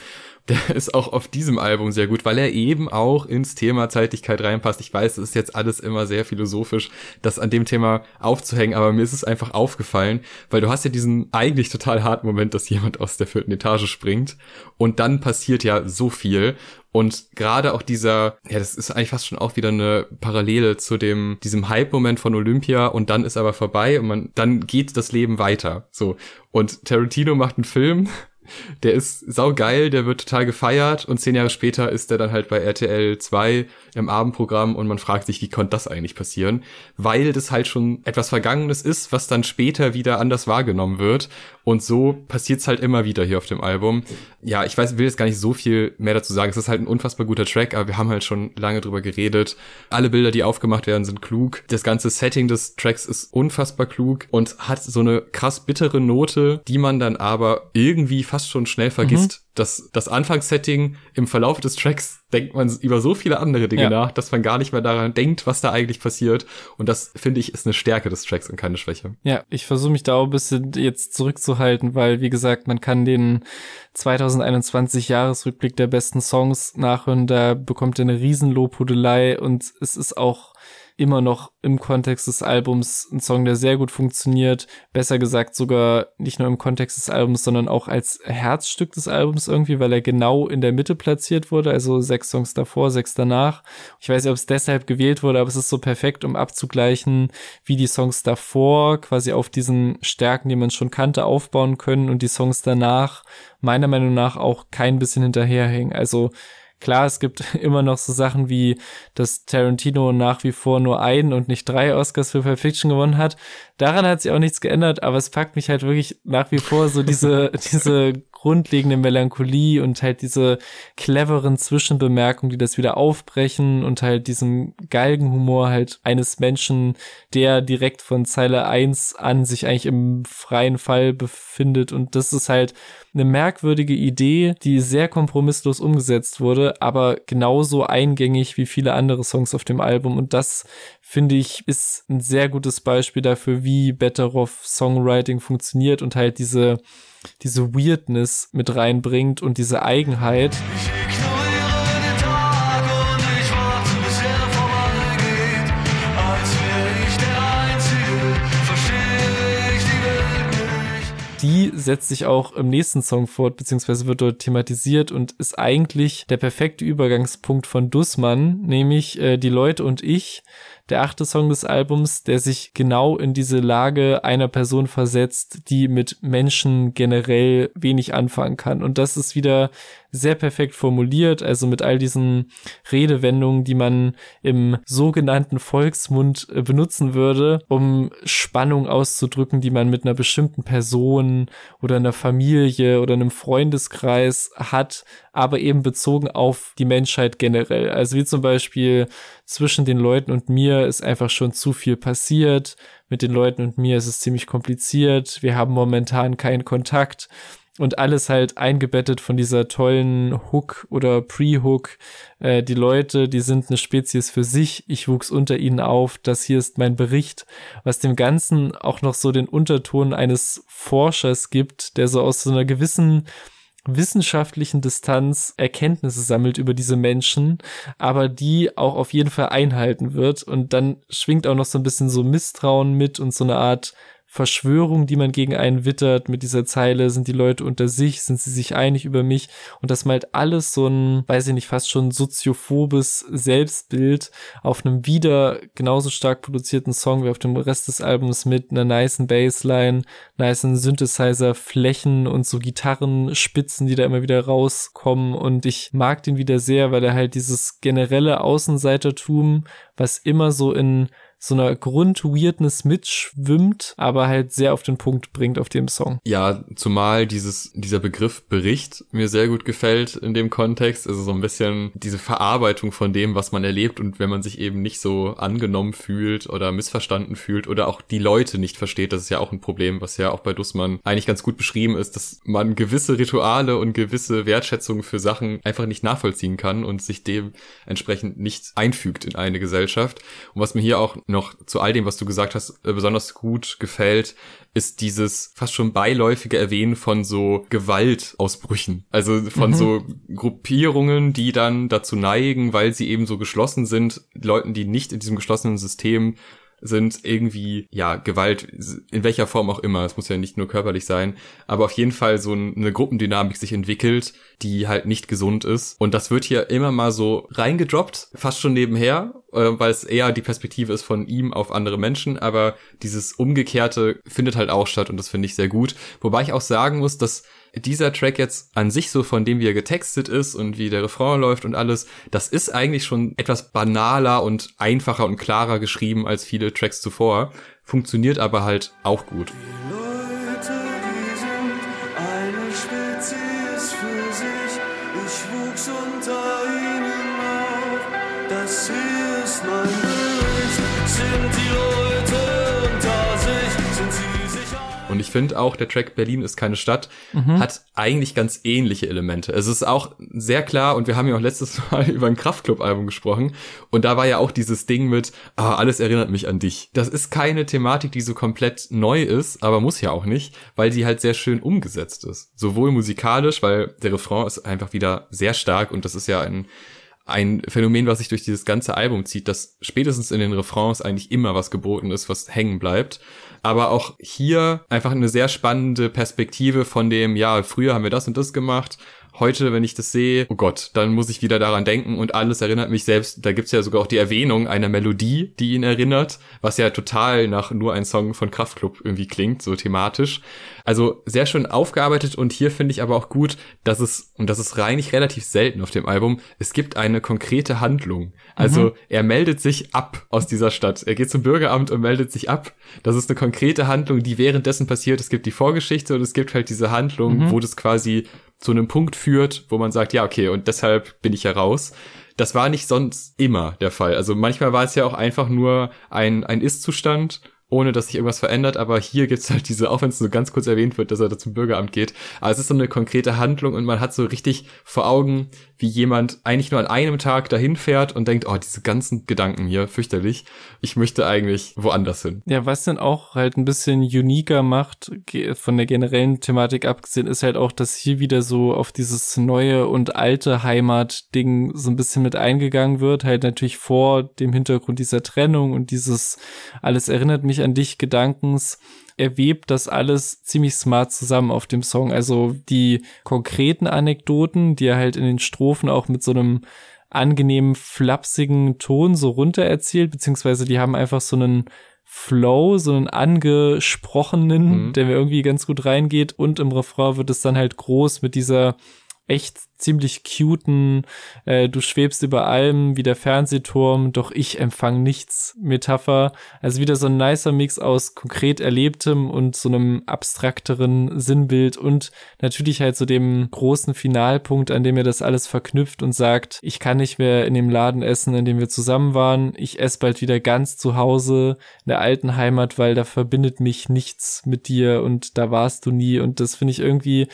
der ist auch auf diesem Album sehr gut, weil er eben auch ins Thema Zeitlichkeit reinpasst. Ich weiß, es ist jetzt alles immer sehr philosophisch, das an dem Thema aufzuhängen, aber mir ist es einfach aufgefallen, weil du hast ja diesen eigentlich total harten Moment, dass jemand aus der vierten Etage springt und dann passiert ja so viel und gerade auch dieser, ja, das ist eigentlich fast schon auch wieder eine Parallele zu dem, diesem Hype-Moment von Olympia und dann ist aber vorbei und man, dann geht das Leben weiter. So. Und Tarantino macht einen Film der ist saugeil, der wird total gefeiert und zehn Jahre später ist er dann halt bei RTL 2 im Abendprogramm und man fragt sich, wie konnte das eigentlich passieren? Weil das halt schon etwas Vergangenes ist, was dann später wieder anders wahrgenommen wird und so passiert's halt immer wieder hier auf dem Album. Ja, ich weiß, will jetzt gar nicht so viel mehr dazu sagen. Es ist halt ein unfassbar guter Track, aber wir haben halt schon lange drüber geredet. Alle Bilder, die aufgemacht werden, sind klug. Das ganze Setting des Tracks ist unfassbar klug und hat so eine krass bittere Note, die man dann aber irgendwie fast schon schnell vergisst. Mhm. Das, das Anfangssetting im Verlauf des Tracks denkt man über so viele andere Dinge ja. nach, dass man gar nicht mehr daran denkt, was da eigentlich passiert. Und das, finde ich, ist eine Stärke des Tracks und keine Schwäche. Ja, ich versuche mich da auch ein bisschen jetzt zurückzuhalten, weil, wie gesagt, man kann den 2021 Jahresrückblick der besten Songs nachhören, da bekommt er eine Riesenlobhudelei und es ist auch immer noch im Kontext des Albums ein Song, der sehr gut funktioniert. Besser gesagt sogar nicht nur im Kontext des Albums, sondern auch als Herzstück des Albums irgendwie, weil er genau in der Mitte platziert wurde. Also sechs Songs davor, sechs danach. Ich weiß nicht, ob es deshalb gewählt wurde, aber es ist so perfekt, um abzugleichen, wie die Songs davor quasi auf diesen Stärken, die man schon kannte, aufbauen können und die Songs danach meiner Meinung nach auch kein bisschen hinterherhängen. Also Klar, es gibt immer noch so Sachen wie, dass Tarantino nach wie vor nur einen und nicht drei Oscars für Pulp Fiction gewonnen hat. Daran hat sich auch nichts geändert, aber es packt mich halt wirklich nach wie vor so diese, diese grundlegende Melancholie und halt diese cleveren Zwischenbemerkungen, die das wieder aufbrechen und halt diesem Galgenhumor halt eines Menschen, der direkt von Zeile 1 an sich eigentlich im freien Fall befindet und das ist halt eine merkwürdige Idee, die sehr kompromisslos umgesetzt wurde, aber genauso eingängig wie viele andere Songs auf dem Album und das finde ich ist ein sehr gutes Beispiel dafür, wie Better Off Songwriting funktioniert und halt diese diese Weirdness mit reinbringt und diese Eigenheit. Setzt sich auch im nächsten Song fort, beziehungsweise wird dort thematisiert und ist eigentlich der perfekte Übergangspunkt von Dussmann, nämlich äh, die Leute und ich, der achte Song des Albums, der sich genau in diese Lage einer Person versetzt, die mit Menschen generell wenig anfangen kann. Und das ist wieder sehr perfekt formuliert, also mit all diesen Redewendungen, die man im sogenannten Volksmund äh, benutzen würde, um Spannung auszudrücken, die man mit einer bestimmten Person oder einer Familie oder einem Freundeskreis hat, aber eben bezogen auf die Menschheit generell. Also wie zum Beispiel zwischen den Leuten und mir ist einfach schon zu viel passiert. Mit den Leuten und mir ist es ziemlich kompliziert. Wir haben momentan keinen Kontakt und alles halt eingebettet von dieser tollen Hook oder Pre-Hook. Äh, die Leute, die sind eine Spezies für sich. Ich wuchs unter ihnen auf. Das hier ist mein Bericht, was dem Ganzen auch noch so den Unterton eines Forschers gibt, der so aus so einer gewissen wissenschaftlichen Distanz Erkenntnisse sammelt über diese Menschen, aber die auch auf jeden Fall einhalten wird. Und dann schwingt auch noch so ein bisschen so Misstrauen mit und so eine Art Verschwörung, die man gegen einen wittert mit dieser Zeile, sind die Leute unter sich, sind sie sich einig über mich? Und das malt alles so ein, weiß ich nicht, fast schon soziophobes Selbstbild auf einem wieder genauso stark produzierten Song wie auf dem Rest des Albums mit einer niceen Bassline, niceen Synthesizer Flächen und so Gitarrenspitzen, die da immer wieder rauskommen. Und ich mag den wieder sehr, weil er halt dieses generelle Außenseitertum, was immer so in so einer Grundweirdness mitschwimmt, aber halt sehr auf den Punkt bringt auf dem Song. Ja, zumal dieses, dieser Begriff Bericht mir sehr gut gefällt in dem Kontext. Also so ein bisschen diese Verarbeitung von dem, was man erlebt und wenn man sich eben nicht so angenommen fühlt oder missverstanden fühlt oder auch die Leute nicht versteht, das ist ja auch ein Problem, was ja auch bei Dussmann eigentlich ganz gut beschrieben ist, dass man gewisse Rituale und gewisse Wertschätzungen für Sachen einfach nicht nachvollziehen kann und sich dementsprechend nicht einfügt in eine Gesellschaft. Und was mir hier auch noch zu all dem, was du gesagt hast, äh, besonders gut gefällt, ist dieses fast schon beiläufige Erwähnen von so Gewaltausbrüchen. Also von mhm. so Gruppierungen, die dann dazu neigen, weil sie eben so geschlossen sind, Leuten, die nicht in diesem geschlossenen System sind irgendwie, ja, Gewalt, in welcher Form auch immer, es muss ja nicht nur körperlich sein, aber auf jeden Fall so eine Gruppendynamik sich entwickelt, die halt nicht gesund ist. Und das wird hier immer mal so reingedroppt, fast schon nebenher, äh, weil es eher die Perspektive ist von ihm auf andere Menschen, aber dieses Umgekehrte findet halt auch statt und das finde ich sehr gut. Wobei ich auch sagen muss, dass dieser Track jetzt an sich so von dem, wie er getextet ist und wie der Refrain läuft und alles, das ist eigentlich schon etwas banaler und einfacher und klarer geschrieben als viele Tracks zuvor, funktioniert aber halt auch gut. Finde auch, der Track Berlin ist keine Stadt mhm. hat eigentlich ganz ähnliche Elemente. Es ist auch sehr klar, und wir haben ja auch letztes Mal über ein Kraftclub-Album gesprochen, und da war ja auch dieses Ding mit, ah, alles erinnert mich an dich. Das ist keine Thematik, die so komplett neu ist, aber muss ja auch nicht, weil die halt sehr schön umgesetzt ist. Sowohl musikalisch, weil der Refrain ist einfach wieder sehr stark und das ist ja ein ein Phänomen, was sich durch dieses ganze Album zieht, dass spätestens in den Refrains eigentlich immer was geboten ist, was hängen bleibt. Aber auch hier einfach eine sehr spannende Perspektive von dem, ja, früher haben wir das und das gemacht, heute, wenn ich das sehe, oh Gott, dann muss ich wieder daran denken und alles erinnert mich selbst. Da gibt's ja sogar auch die Erwähnung einer Melodie, die ihn erinnert, was ja total nach nur ein Song von Kraftklub irgendwie klingt, so thematisch. Also sehr schön aufgearbeitet und hier finde ich aber auch gut, dass es, und das ist reinig relativ selten auf dem Album, es gibt eine konkrete Handlung. Also mhm. er meldet sich ab aus dieser Stadt. Er geht zum Bürgeramt und meldet sich ab. Das ist eine konkrete Handlung, die währenddessen passiert. Es gibt die Vorgeschichte und es gibt halt diese Handlung, mhm. wo das quasi zu einem Punkt führt, wo man sagt, ja, okay, und deshalb bin ich ja raus. Das war nicht sonst immer der Fall. Also manchmal war es ja auch einfach nur ein, ein Ist-Zustand ohne dass sich irgendwas verändert, aber hier gibt's halt diese, auch wenn es so ganz kurz erwähnt wird, dass er da zum Bürgeramt geht, aber es ist so eine konkrete Handlung und man hat so richtig vor Augen, wie jemand eigentlich nur an einem Tag dahin fährt und denkt, oh, diese ganzen Gedanken hier, fürchterlich, ich möchte eigentlich woanders hin. Ja, was dann auch halt ein bisschen uniker macht, von der generellen Thematik abgesehen, ist halt auch, dass hier wieder so auf dieses neue und alte Heimat-Ding so ein bisschen mit eingegangen wird, halt natürlich vor dem Hintergrund dieser Trennung und dieses alles erinnert mich an dich Gedankens er webt das alles ziemlich smart zusammen auf dem Song. Also die konkreten Anekdoten, die er halt in den Strophen auch mit so einem angenehmen, flapsigen Ton so runter erzählt, beziehungsweise die haben einfach so einen Flow, so einen angesprochenen, mhm. der mir irgendwie ganz gut reingeht und im Refrain wird es dann halt groß mit dieser echt ziemlich cuten, äh, du schwebst über allem wie der Fernsehturm, doch ich empfang nichts Metapher. Also wieder so ein nicer Mix aus konkret Erlebtem und so einem abstrakteren Sinnbild und natürlich halt so dem großen Finalpunkt, an dem er das alles verknüpft und sagt, ich kann nicht mehr in dem Laden essen, in dem wir zusammen waren. Ich esse bald wieder ganz zu Hause in der alten Heimat, weil da verbindet mich nichts mit dir und da warst du nie und das finde ich irgendwie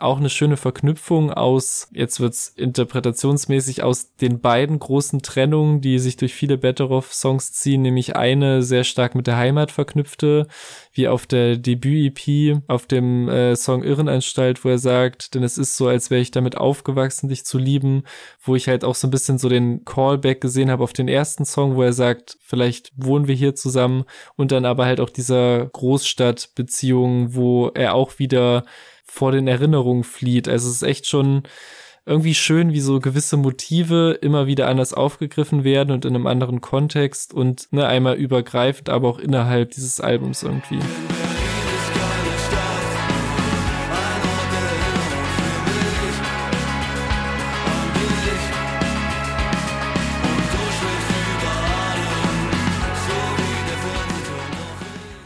auch eine schöne Verknüpfung aus, jetzt wird's interpretationsmäßig aus den beiden großen Trennungen, die sich durch viele Betteroff-Songs ziehen, nämlich eine sehr stark mit der Heimat verknüpfte, wie auf der Debüt-EP, auf dem äh, Song Irrenanstalt, wo er sagt, denn es ist so, als wäre ich damit aufgewachsen, dich zu lieben, wo ich halt auch so ein bisschen so den Callback gesehen habe auf den ersten Song, wo er sagt, vielleicht wohnen wir hier zusammen und dann aber halt auch dieser Großstadtbeziehung, wo er auch wieder vor den Erinnerungen flieht. Also es ist echt schon irgendwie schön, wie so gewisse Motive immer wieder anders aufgegriffen werden und in einem anderen Kontext und ne, einmal übergreifend, aber auch innerhalb dieses Albums irgendwie.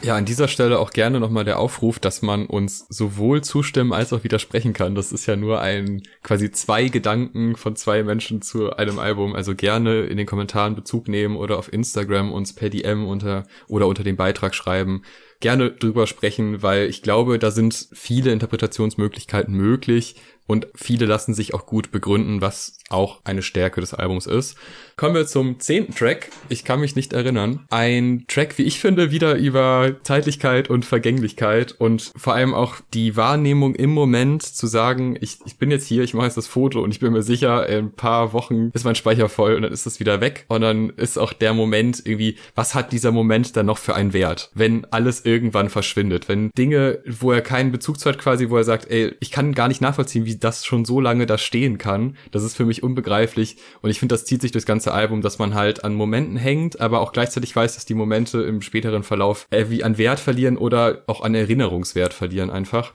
Ja, an dieser Stelle auch gerne nochmal der Aufruf, dass man uns sowohl zustimmen als auch widersprechen kann. Das ist ja nur ein quasi zwei Gedanken von zwei Menschen zu einem Album. Also gerne in den Kommentaren Bezug nehmen oder auf Instagram uns per DM unter oder unter dem Beitrag schreiben. Gerne drüber sprechen, weil ich glaube, da sind viele Interpretationsmöglichkeiten möglich und viele lassen sich auch gut begründen, was auch eine Stärke des Albums ist. Kommen wir zum zehnten Track. Ich kann mich nicht erinnern. Ein Track, wie ich finde, wieder über Zeitlichkeit und Vergänglichkeit und vor allem auch die Wahrnehmung im Moment zu sagen, ich, ich bin jetzt hier, ich mache jetzt das Foto und ich bin mir sicher, in ein paar Wochen ist mein Speicher voll und dann ist es wieder weg und dann ist auch der Moment irgendwie, was hat dieser Moment dann noch für einen Wert, wenn alles irgendwann verschwindet, wenn Dinge, wo er keinen Bezug zu hat quasi, wo er sagt, ey, ich kann gar nicht nachvollziehen, wie das schon so lange da stehen kann. Das ist für mich unbegreiflich. Und ich finde, das zieht sich durchs ganze Album, dass man halt an Momenten hängt, aber auch gleichzeitig weiß, dass die Momente im späteren Verlauf äh, wie an Wert verlieren oder auch an Erinnerungswert verlieren einfach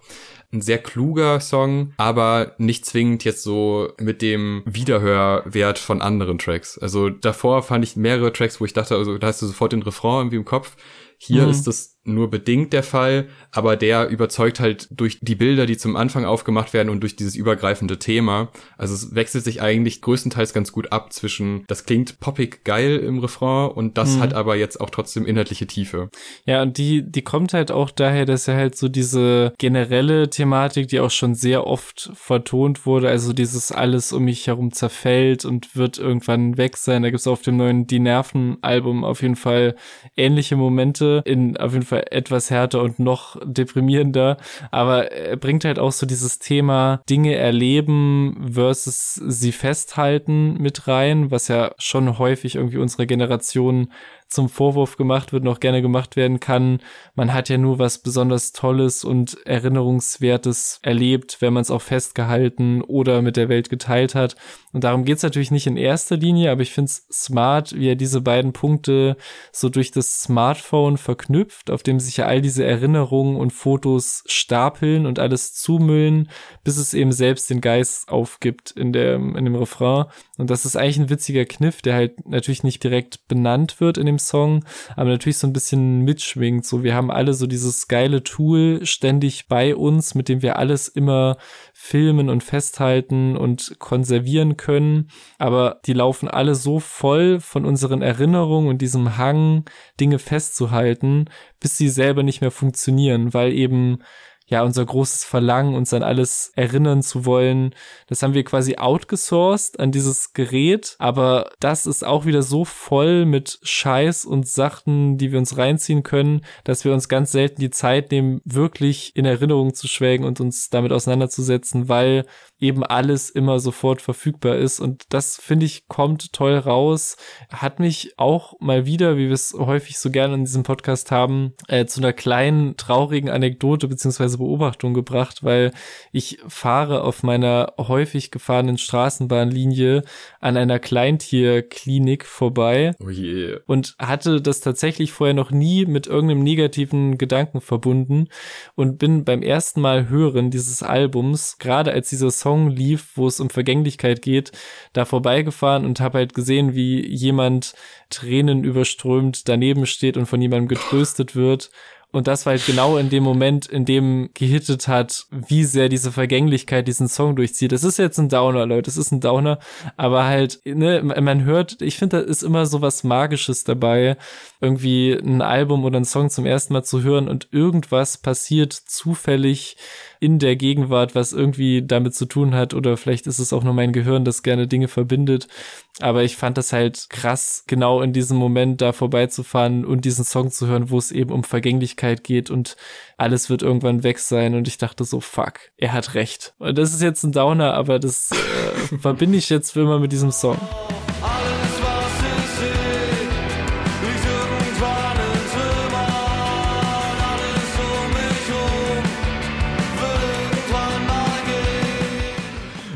ein sehr kluger Song, aber nicht zwingend jetzt so mit dem Wiederhörwert von anderen Tracks. Also davor fand ich mehrere Tracks, wo ich dachte, also da hast du sofort den Refrain irgendwie im Kopf. Hier mhm. ist das nur bedingt der Fall, aber der überzeugt halt durch die Bilder, die zum Anfang aufgemacht werden und durch dieses übergreifende Thema. Also es wechselt sich eigentlich größtenteils ganz gut ab zwischen, das klingt poppig geil im Refrain und das mhm. hat aber jetzt auch trotzdem inhaltliche Tiefe. Ja, und die, die kommt halt auch daher, dass er halt so diese generelle Thematik, die auch schon sehr oft vertont wurde, also dieses alles um mich herum zerfällt und wird irgendwann weg sein. Da gibt's auf dem neuen Die Nerven Album auf jeden Fall ähnliche Momente in auf jeden Fall Fall etwas härter und noch deprimierender. Aber er bringt halt auch so dieses Thema Dinge erleben versus sie festhalten mit rein, was ja schon häufig irgendwie unsere Generation zum Vorwurf gemacht wird, noch gerne gemacht werden kann. Man hat ja nur was besonders Tolles und Erinnerungswertes erlebt, wenn man es auch festgehalten oder mit der Welt geteilt hat. Und darum geht's natürlich nicht in erster Linie, aber ich finde es smart, wie er diese beiden Punkte so durch das Smartphone verknüpft, auf dem sich ja all diese Erinnerungen und Fotos stapeln und alles zumüllen, bis es eben selbst den Geist aufgibt in, der, in dem Refrain. Und das ist eigentlich ein witziger Kniff, der halt natürlich nicht direkt benannt wird in dem Song, aber natürlich so ein bisschen mitschwingt. So, wir haben alle so dieses geile Tool ständig bei uns, mit dem wir alles immer filmen und festhalten und konservieren können. Aber die laufen alle so voll von unseren Erinnerungen und diesem Hang, Dinge festzuhalten, bis sie selber nicht mehr funktionieren, weil eben ja, unser großes Verlangen, uns an alles erinnern zu wollen, das haben wir quasi outgesourced an dieses Gerät, aber das ist auch wieder so voll mit Scheiß und Sachen, die wir uns reinziehen können, dass wir uns ganz selten die Zeit nehmen, wirklich in Erinnerung zu schwelgen und uns damit auseinanderzusetzen, weil eben alles immer sofort verfügbar ist. Und das, finde ich, kommt toll raus. Hat mich auch mal wieder, wie wir es häufig so gerne in diesem Podcast haben, äh, zu einer kleinen traurigen Anekdote beziehungsweise Beobachtung gebracht, weil ich fahre auf meiner häufig gefahrenen Straßenbahnlinie an einer Kleintierklinik vorbei oh yeah. und hatte das tatsächlich vorher noch nie mit irgendeinem negativen Gedanken verbunden und bin beim ersten Mal hören dieses Albums, gerade als dieser Song Song lief, wo es um Vergänglichkeit geht, da vorbeigefahren und habe halt gesehen, wie jemand Tränen überströmt daneben steht und von jemandem getröstet wird und das war halt genau in dem Moment, in dem gehittet hat, wie sehr diese Vergänglichkeit diesen Song durchzieht. Das ist jetzt ein Downer, Leute, das ist ein Downer, aber halt, ne, man hört, ich finde, da ist immer so was Magisches dabei, irgendwie ein Album oder ein Song zum ersten Mal zu hören und irgendwas passiert zufällig in der Gegenwart, was irgendwie damit zu tun hat oder vielleicht ist es auch nur mein Gehirn, das gerne Dinge verbindet. Aber ich fand das halt krass, genau in diesem Moment da vorbeizufahren und diesen Song zu hören, wo es eben um Vergänglichkeit geht und alles wird irgendwann weg sein und ich dachte so, fuck, er hat recht. Und das ist jetzt ein Downer, aber das äh, verbinde ich jetzt für immer mit diesem Song.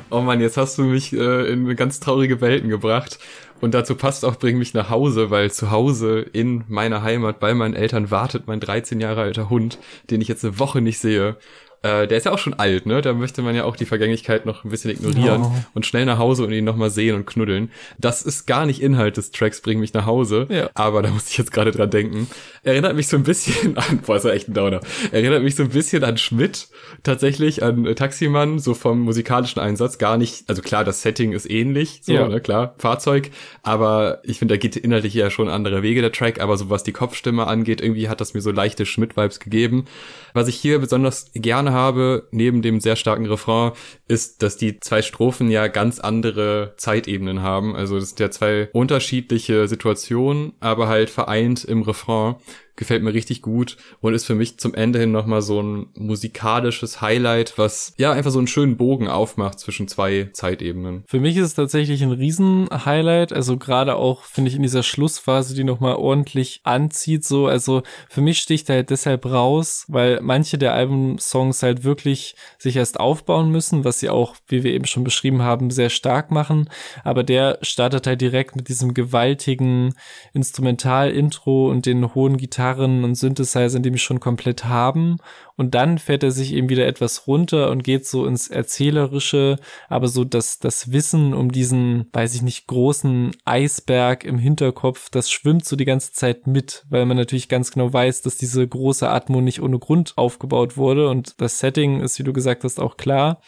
Oh Mann, jetzt hast du mich äh, in ganz traurige Welten gebracht. Und dazu passt auch, bring mich nach Hause, weil zu Hause in meiner Heimat bei meinen Eltern wartet mein 13 Jahre alter Hund, den ich jetzt eine Woche nicht sehe. Äh, der ist ja auch schon alt, ne? Da möchte man ja auch die Vergänglichkeit noch ein bisschen ignorieren oh. und schnell nach Hause und ihn nochmal sehen und knuddeln. Das ist gar nicht Inhalt des Tracks Bring mich nach Hause, ja. aber da muss ich jetzt gerade dran denken. Erinnert mich so ein bisschen an, boah, ist ja echt ein Downer. Erinnert mich so ein bisschen an Schmidt, tatsächlich, an äh, Taximann, so vom musikalischen Einsatz. Gar nicht, also klar, das Setting ist ähnlich, so, ja. ne, klar, Fahrzeug, aber ich finde, da geht inhaltlich ja schon andere Wege, der Track, aber so was die Kopfstimme angeht, irgendwie hat das mir so leichte Schmidt-Vibes gegeben. Was ich hier besonders gerne gerne habe, neben dem sehr starken Refrain, ist, dass die zwei Strophen ja ganz andere Zeitebenen haben. Also das sind ja zwei unterschiedliche Situationen, aber halt vereint im Refrain gefällt mir richtig gut und ist für mich zum Ende hin nochmal so ein musikalisches Highlight, was ja einfach so einen schönen Bogen aufmacht zwischen zwei Zeitebenen. Für mich ist es tatsächlich ein Riesen-Highlight, also gerade auch, finde ich, in dieser Schlussphase, die nochmal ordentlich anzieht, so, also für mich sticht er halt deshalb raus, weil manche der Albumsongs halt wirklich sich erst aufbauen müssen, was sie auch, wie wir eben schon beschrieben haben, sehr stark machen, aber der startet halt direkt mit diesem gewaltigen Instrumental-Intro und den hohen Gitarren Gitarren und Synthesizern, die mich schon komplett haben. Und dann fährt er sich eben wieder etwas runter und geht so ins Erzählerische, aber so das, das Wissen um diesen, weiß ich nicht, großen Eisberg im Hinterkopf, das schwimmt so die ganze Zeit mit, weil man natürlich ganz genau weiß, dass diese große Atmo nicht ohne Grund aufgebaut wurde und das Setting ist, wie du gesagt hast, auch klar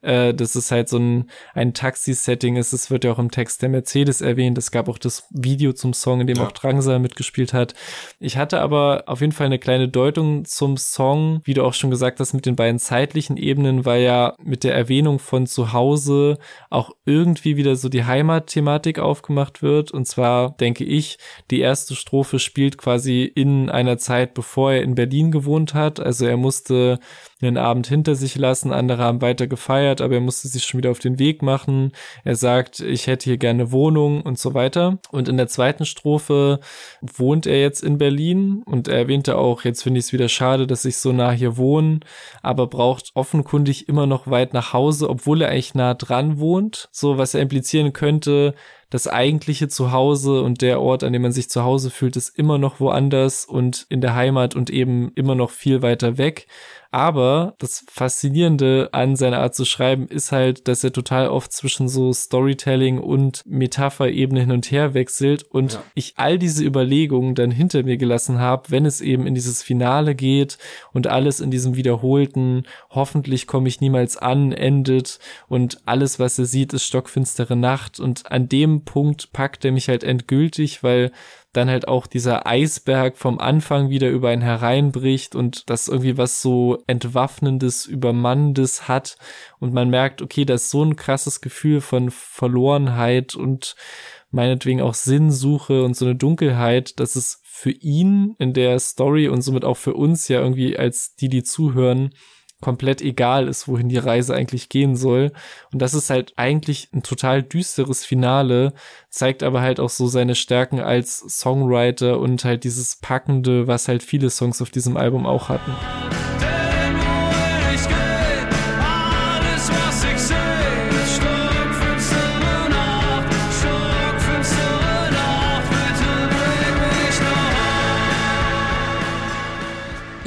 äh, dass es halt so ein, ein Taxi-Setting ist. Es wird ja auch im Text der Mercedes erwähnt. Es gab auch das Video zum Song, in dem ja. auch Drangsal mitgespielt hat. Ich hatte aber auf jeden Fall eine kleine Deutung zum Song, wie du auch schon gesagt hast, mit den beiden zeitlichen Ebenen, weil ja mit der Erwähnung von zu Hause auch irgendwie wieder so die Heimatthematik aufgemacht wird. Und zwar denke ich, die erste Strophe spielt quasi in einer Zeit, bevor er in Berlin gewohnt hat. Also er musste einen Abend hinter sich lassen, andere haben weiter gefeiert, aber er musste sich schon wieder auf den Weg machen. Er sagt, ich hätte hier gerne Wohnung und so weiter. Und in der zweiten Strophe wohnt er jetzt in Berlin und er erwähnte auch, jetzt finde ich es wieder schade, dass ich so nah hier wohne, aber braucht offenkundig immer noch weit nach Hause, obwohl er eigentlich nah dran wohnt. So, was er implizieren könnte, das eigentliche Zuhause und der Ort, an dem man sich zu Hause fühlt, ist immer noch woanders und in der Heimat und eben immer noch viel weiter weg. Aber das Faszinierende an seiner Art zu schreiben ist halt, dass er total oft zwischen so Storytelling und Metapherebene hin und her wechselt und ja. ich all diese Überlegungen dann hinter mir gelassen habe, wenn es eben in dieses Finale geht und alles in diesem wiederholten, hoffentlich komme ich niemals an, endet und alles, was er sieht, ist stockfinstere Nacht und an dem Punkt packt er mich halt endgültig, weil dann halt auch dieser Eisberg vom Anfang wieder über einen hereinbricht und das irgendwie was so entwaffnendes, übermannendes hat. Und man merkt, okay, das ist so ein krasses Gefühl von Verlorenheit und meinetwegen auch Sinnsuche und so eine Dunkelheit, dass es für ihn in der Story und somit auch für uns ja irgendwie als die, die zuhören, komplett egal ist, wohin die Reise eigentlich gehen soll. Und das ist halt eigentlich ein total düsteres Finale, zeigt aber halt auch so seine Stärken als Songwriter und halt dieses Packende, was halt viele Songs auf diesem Album auch hatten.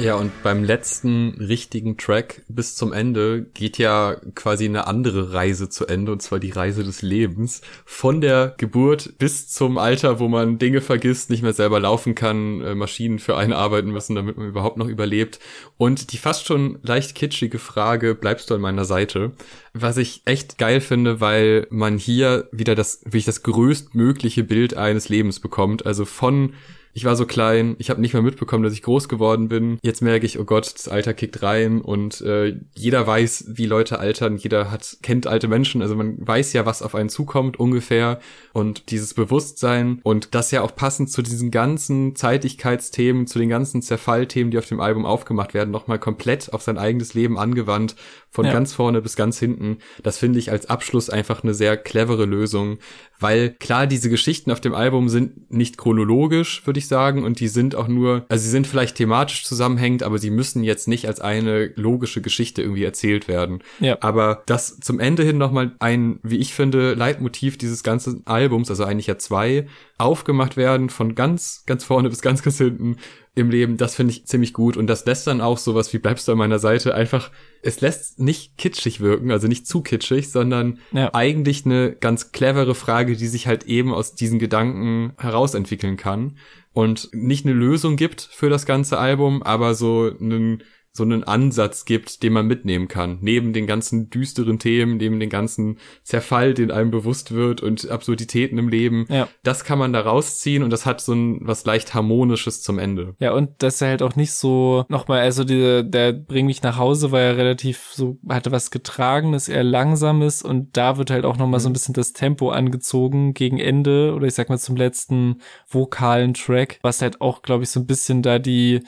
Ja, und beim letzten richtigen Track bis zum Ende geht ja quasi eine andere Reise zu Ende, und zwar die Reise des Lebens. Von der Geburt bis zum Alter, wo man Dinge vergisst, nicht mehr selber laufen kann, äh, Maschinen für einen arbeiten müssen, damit man überhaupt noch überlebt. Und die fast schon leicht kitschige Frage, bleibst du an meiner Seite? Was ich echt geil finde, weil man hier wieder das, wie ich das größtmögliche Bild eines Lebens bekommt. Also von ich war so klein, ich habe nicht mehr mitbekommen, dass ich groß geworden bin. Jetzt merke ich, oh Gott, das Alter kickt rein und äh, jeder weiß, wie Leute altern, jeder hat kennt alte Menschen, also man weiß ja, was auf einen zukommt ungefähr und dieses Bewusstsein und das ja auch passend zu diesen ganzen Zeitigkeitsthemen, zu den ganzen Zerfallthemen, die auf dem Album aufgemacht werden, nochmal komplett auf sein eigenes Leben angewandt, von ja. ganz vorne bis ganz hinten. Das finde ich als Abschluss einfach eine sehr clevere Lösung, weil klar, diese Geschichten auf dem Album sind nicht chronologisch, würde ich sagen, und die sind auch nur, also sie sind vielleicht thematisch zusammenhängend, aber sie müssen jetzt nicht als eine logische Geschichte irgendwie erzählt werden. Ja. Aber das zum Ende hin nochmal ein, wie ich finde, Leitmotiv dieses ganzen Albums, also eigentlich ja zwei, aufgemacht werden von ganz, ganz vorne bis ganz, ganz hinten im Leben, das finde ich ziemlich gut und das lässt dann auch sowas wie bleibst du an meiner Seite einfach, es lässt nicht kitschig wirken, also nicht zu kitschig, sondern ja. eigentlich eine ganz clevere Frage, die sich halt eben aus diesen Gedanken herausentwickeln kann und nicht eine Lösung gibt für das ganze Album, aber so einen so einen Ansatz gibt, den man mitnehmen kann. Neben den ganzen düsteren Themen, neben den ganzen Zerfall, den einem bewusst wird und Absurditäten im Leben. Ja. Das kann man da rausziehen und das hat so ein was leicht harmonisches zum Ende. Ja, und das ist halt auch nicht so, nochmal, also die, der Bring mich nach Hause war ja relativ so, hatte was getragenes, eher langsames und da wird halt auch nochmal mhm. so ein bisschen das Tempo angezogen gegen Ende oder ich sag mal zum letzten vokalen Track, was halt auch, glaube ich, so ein bisschen da die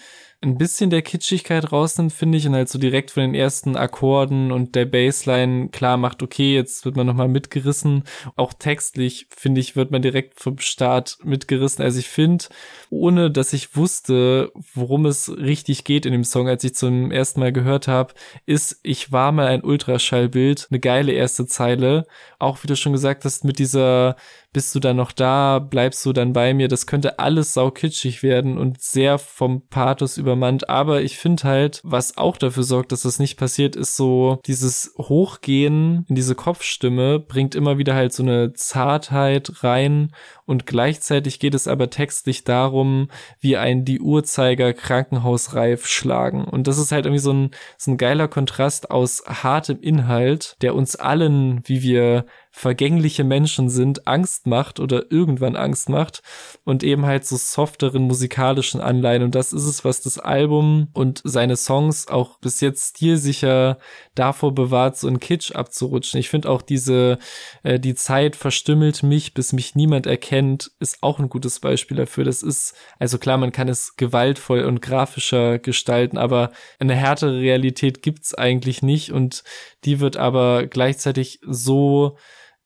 ein bisschen der Kitschigkeit rausnimmt, finde ich, und halt so direkt von den ersten Akkorden und der Bassline klar macht, okay, jetzt wird man nochmal mitgerissen. Auch textlich, finde ich, wird man direkt vom Start mitgerissen. Also ich finde, ohne dass ich wusste, worum es richtig geht in dem Song, als ich zum ersten Mal gehört habe, ist Ich war mal ein Ultraschallbild, eine geile erste Zeile. Auch wie du schon gesagt hast, mit dieser bist du dann noch da, bleibst du dann bei mir, das könnte alles saukitschig werden und sehr vom Pathos übermannt, aber ich finde halt, was auch dafür sorgt, dass das nicht passiert, ist so dieses Hochgehen in diese Kopfstimme bringt immer wieder halt so eine Zartheit rein und gleichzeitig geht es aber textlich darum, wie ein die Uhrzeiger krankenhausreif schlagen. Und das ist halt irgendwie so ein, so ein geiler Kontrast aus hartem Inhalt, der uns allen, wie wir vergängliche Menschen sind, Angst macht oder irgendwann Angst macht und eben halt so softeren musikalischen Anleihen. Und das ist es, was das Album und seine Songs auch bis jetzt stilsicher davor bewahrt, so in Kitsch abzurutschen. Ich finde auch diese, äh, die Zeit verstümmelt mich, bis mich niemand erkennt, ist auch ein gutes Beispiel dafür. Das ist, also klar, man kann es gewaltvoll und grafischer gestalten, aber eine härtere Realität gibt's eigentlich nicht und die wird aber gleichzeitig so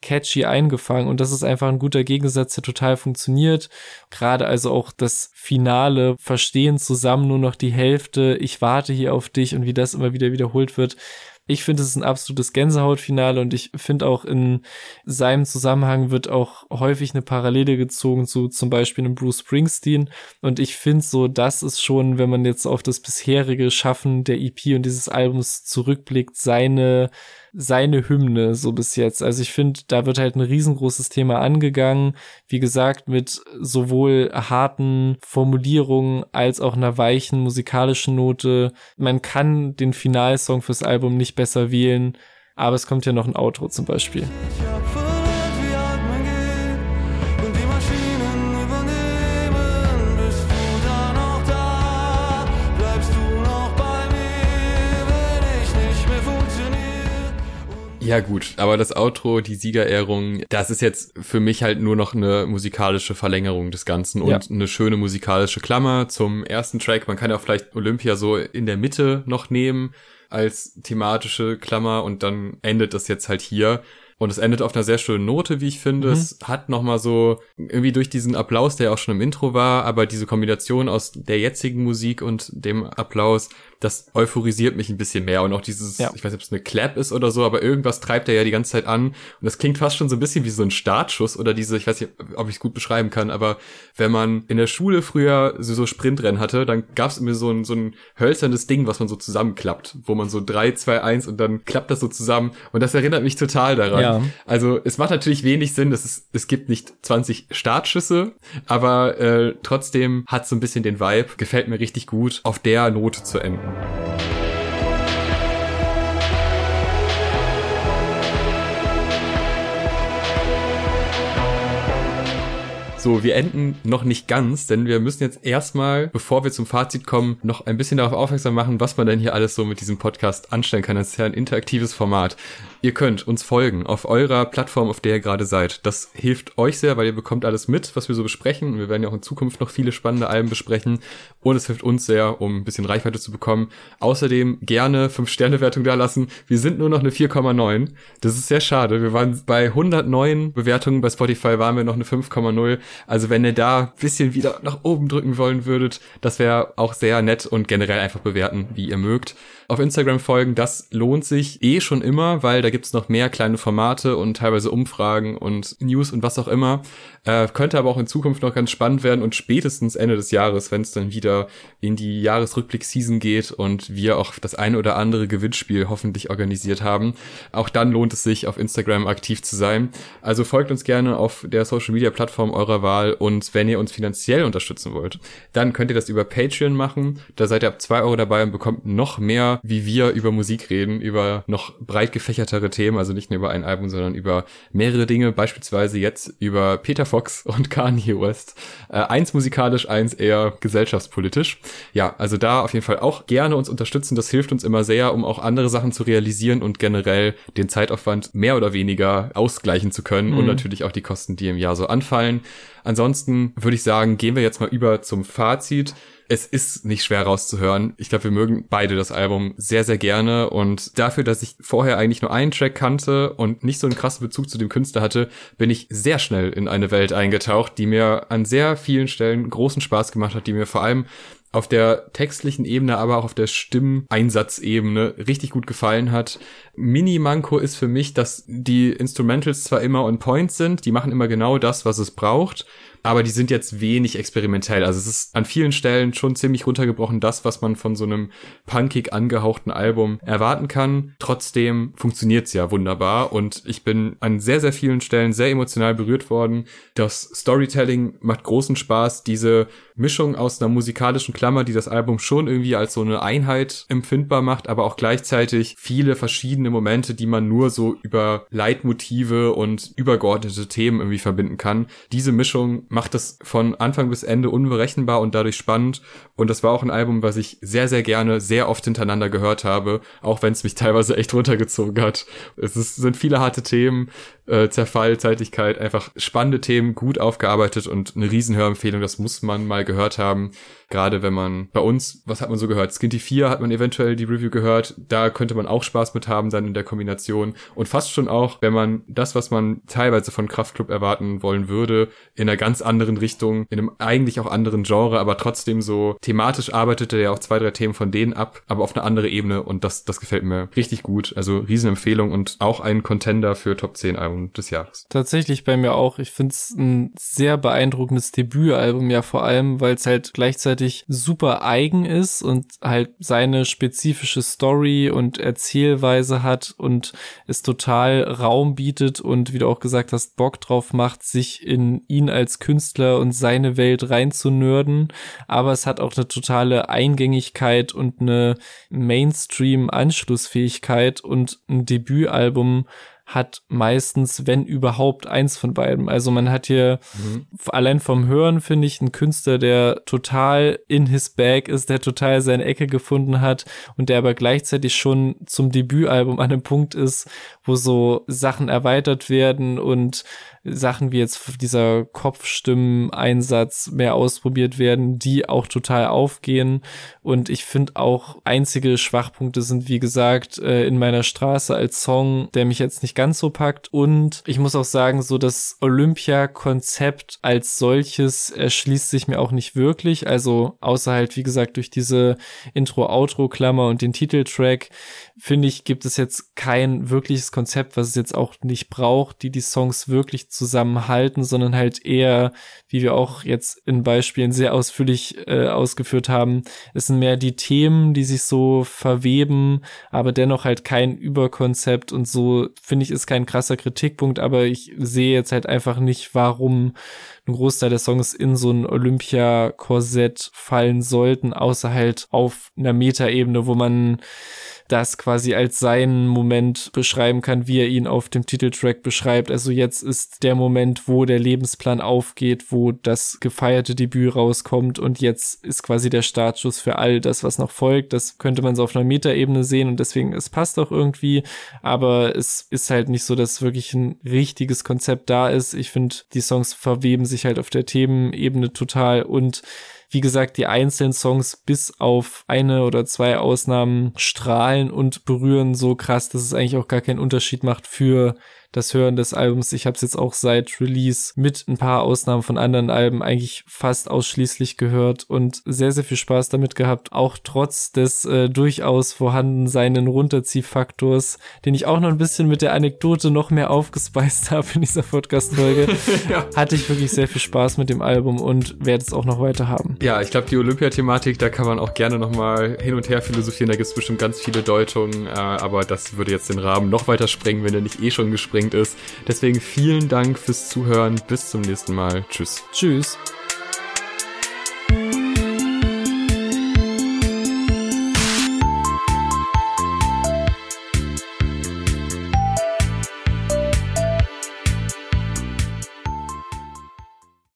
catchy eingefangen und das ist einfach ein guter Gegensatz, der total funktioniert. Gerade also auch das Finale, verstehen zusammen nur noch die Hälfte, ich warte hier auf dich und wie das immer wieder wiederholt wird. Ich finde, es ist ein absolutes Gänsehautfinale und ich finde auch in seinem Zusammenhang wird auch häufig eine Parallele gezogen zu zum Beispiel einem Bruce Springsteen. Und ich finde so, das ist schon, wenn man jetzt auf das bisherige Schaffen der EP und dieses Albums zurückblickt, seine seine Hymne so bis jetzt. Also ich finde, da wird halt ein riesengroßes Thema angegangen. Wie gesagt, mit sowohl harten Formulierungen als auch einer weichen musikalischen Note. Man kann den Finalsong fürs Album nicht besser wählen, aber es kommt ja noch ein Outro zum Beispiel. Ja gut, aber das Outro, die Siegerehrung, das ist jetzt für mich halt nur noch eine musikalische Verlängerung des Ganzen und ja. eine schöne musikalische Klammer zum ersten Track. Man kann ja vielleicht Olympia so in der Mitte noch nehmen als thematische Klammer und dann endet das jetzt halt hier. Und es endet auf einer sehr schönen Note, wie ich finde. Mhm. Es hat nochmal so, irgendwie durch diesen Applaus, der auch schon im Intro war, aber diese Kombination aus der jetzigen Musik und dem Applaus, das euphorisiert mich ein bisschen mehr. Und auch dieses, ja. ich weiß nicht, ob es eine Clap ist oder so, aber irgendwas treibt er ja die ganze Zeit an. Und das klingt fast schon so ein bisschen wie so ein Startschuss oder diese, ich weiß nicht, ob ich es gut beschreiben kann, aber wenn man in der Schule früher so, so Sprintrennen hatte, dann gab es immer so ein, so ein hölzernes Ding, was man so zusammenklappt, wo man so drei, zwei, eins und dann klappt das so zusammen. Und das erinnert mich total daran. Ja. Also es macht natürlich wenig Sinn, dass es, es gibt nicht 20 Startschüsse, aber äh, trotzdem hat so ein bisschen den Vibe, gefällt mir richtig gut, auf der Note zu enden. So, wir enden noch nicht ganz, denn wir müssen jetzt erstmal, bevor wir zum Fazit kommen, noch ein bisschen darauf aufmerksam machen, was man denn hier alles so mit diesem Podcast anstellen kann. Das ist ja ein interaktives Format. Ihr könnt uns folgen auf eurer Plattform, auf der ihr gerade seid. Das hilft euch sehr, weil ihr bekommt alles mit, was wir so besprechen. Wir werden ja auch in Zukunft noch viele spannende Alben besprechen. Und es hilft uns sehr, um ein bisschen Reichweite zu bekommen. Außerdem gerne 5-Sterne-Wertung da lassen. Wir sind nur noch eine 4,9. Das ist sehr schade. Wir waren bei 109 Bewertungen. Bei Spotify waren wir noch eine 5,0. Also wenn ihr da bisschen wieder nach oben drücken wollen würdet, das wäre auch sehr nett und generell einfach bewerten, wie ihr mögt. Auf Instagram folgen, das lohnt sich eh schon immer, weil da gibt's noch mehr kleine Formate und teilweise Umfragen und News und was auch immer. Äh, könnte aber auch in Zukunft noch ganz spannend werden und spätestens Ende des Jahres, wenn es dann wieder in die Jahresrückblick-Season geht und wir auch das eine oder andere Gewinnspiel hoffentlich organisiert haben, auch dann lohnt es sich, auf Instagram aktiv zu sein. Also folgt uns gerne auf der Social-Media-Plattform eurer Wahl und wenn ihr uns finanziell unterstützen wollt, dann könnt ihr das über Patreon machen. Da seid ihr ab zwei Euro dabei und bekommt noch mehr, wie wir über Musik reden, über noch breit gefächertere Themen, also nicht nur über ein Album, sondern über mehrere Dinge, beispielsweise jetzt über Peter Fox und Kanye West. Äh, eins musikalisch, eins eher gesellschaftspolitisch. Ja, also da auf jeden Fall auch gerne uns unterstützen. Das hilft uns immer sehr, um auch andere Sachen zu realisieren und generell den Zeitaufwand mehr oder weniger ausgleichen zu können mhm. und natürlich auch die Kosten, die im Jahr so anfallen. Ansonsten würde ich sagen, gehen wir jetzt mal über zum Fazit es ist nicht schwer rauszuhören. Ich glaube, wir mögen beide das Album sehr, sehr gerne. Und dafür, dass ich vorher eigentlich nur einen Track kannte und nicht so einen krassen Bezug zu dem Künstler hatte, bin ich sehr schnell in eine Welt eingetaucht, die mir an sehr vielen Stellen großen Spaß gemacht hat, die mir vor allem auf der textlichen Ebene, aber auch auf der Stimmeinsatzebene richtig gut gefallen hat. Mini-Manko ist für mich, dass die Instrumentals zwar immer on point sind, die machen immer genau das, was es braucht, aber die sind jetzt wenig experimentell. Also es ist an vielen Stellen schon ziemlich runtergebrochen, das, was man von so einem punkig angehauchten Album erwarten kann. Trotzdem funktioniert's ja wunderbar und ich bin an sehr, sehr vielen Stellen sehr emotional berührt worden. Das Storytelling macht großen Spaß. Diese Mischung aus einer musikalischen Klammer, die das Album schon irgendwie als so eine Einheit empfindbar macht, aber auch gleichzeitig viele verschiedene Momente, die man nur so über Leitmotive und übergeordnete Themen irgendwie verbinden kann. Diese Mischung macht es von Anfang bis Ende unberechenbar und dadurch spannend. Und das war auch ein Album, was ich sehr, sehr gerne, sehr oft hintereinander gehört habe, auch wenn es mich teilweise echt runtergezogen hat. Es ist, sind viele harte Themen, äh, Zerfall, Zeitigkeit, einfach spannende Themen, gut aufgearbeitet und eine Riesenhörempfehlung, das muss man mal gehört haben. Gerade wenn man bei uns, was hat man so gehört? Skinty 4 hat man eventuell die Review gehört. Da könnte man auch Spaß mit haben dann in der Kombination. Und fast schon auch, wenn man das, was man teilweise von Kraftklub erwarten wollen würde, in einer ganz anderen Richtung, in einem eigentlich auch anderen Genre, aber trotzdem so thematisch arbeitete er auch zwei, drei Themen von denen ab, aber auf eine andere Ebene. Und das, das gefällt mir richtig gut. Also Riesenempfehlung und auch ein Contender für Top 10 Album des Jahres. Tatsächlich bei mir auch. Ich finde es ein sehr beeindruckendes Debütalbum, ja vor allem, weil es halt gleichzeitig gleichzeitig super eigen ist und halt seine spezifische Story und Erzählweise hat und es total Raum bietet und wie du auch gesagt hast, Bock drauf macht, sich in ihn als Künstler und seine Welt reinzunörden. Aber es hat auch eine totale Eingängigkeit und eine Mainstream-Anschlussfähigkeit und ein Debütalbum hat meistens, wenn überhaupt, eins von beiden. Also man hat hier mhm. allein vom Hören, finde ich, einen Künstler, der total in his bag ist, der total seine Ecke gefunden hat und der aber gleichzeitig schon zum Debütalbum an einem Punkt ist, wo so Sachen erweitert werden und Sachen wie jetzt dieser Kopfstimmen-Einsatz mehr ausprobiert werden, die auch total aufgehen. Und ich finde auch einzige Schwachpunkte sind, wie gesagt, äh, in meiner Straße als Song, der mich jetzt nicht ganz so packt. Und ich muss auch sagen, so das Olympia-Konzept als solches erschließt sich mir auch nicht wirklich. Also außer halt, wie gesagt, durch diese Intro-Outro-Klammer und den Titeltrack finde ich, gibt es jetzt kein wirkliches Konzept, was es jetzt auch nicht braucht, die die Songs wirklich zusammenhalten, sondern halt eher, wie wir auch jetzt in Beispielen sehr ausführlich äh, ausgeführt haben, es sind mehr die Themen, die sich so verweben, aber dennoch halt kein Überkonzept und so finde ich ist kein krasser Kritikpunkt, aber ich sehe jetzt halt einfach nicht, warum ein Großteil der Songs in so ein Olympia-Korsett fallen sollten, außer halt auf einer Metaebene, wo man das quasi als seinen Moment beschreiben kann, wie er ihn auf dem Titeltrack beschreibt. Also jetzt ist der Moment, wo der Lebensplan aufgeht, wo das gefeierte Debüt rauskommt und jetzt ist quasi der Startschuss für all das, was noch folgt. Das könnte man so auf einer Metaebene sehen und deswegen, es passt auch irgendwie, aber es ist halt nicht so, dass wirklich ein richtiges Konzept da ist. Ich finde, die Songs verweben sich halt auf der Themenebene total und wie gesagt, die einzelnen Songs bis auf eine oder zwei Ausnahmen strahlen und berühren so krass, dass es eigentlich auch gar keinen Unterschied macht für das Hören des Albums. Ich habe es jetzt auch seit Release mit ein paar Ausnahmen von anderen Alben eigentlich fast ausschließlich gehört und sehr, sehr viel Spaß damit gehabt, auch trotz des äh, durchaus vorhanden seinen Runterziehfaktors, den ich auch noch ein bisschen mit der Anekdote noch mehr aufgespeist habe in dieser Podcast-Folge, ja. hatte ich wirklich sehr viel Spaß mit dem Album und werde es auch noch weiter haben. Ja, ich glaube, die Olympia-Thematik, da kann man auch gerne nochmal hin und her philosophieren, da gibt es bestimmt ganz viele Deutungen, äh, aber das würde jetzt den Rahmen noch weiter sprengen, wenn er nicht eh schon gesprengt ist. Deswegen vielen Dank fürs Zuhören, bis zum nächsten Mal. Tschüss. Tschüss.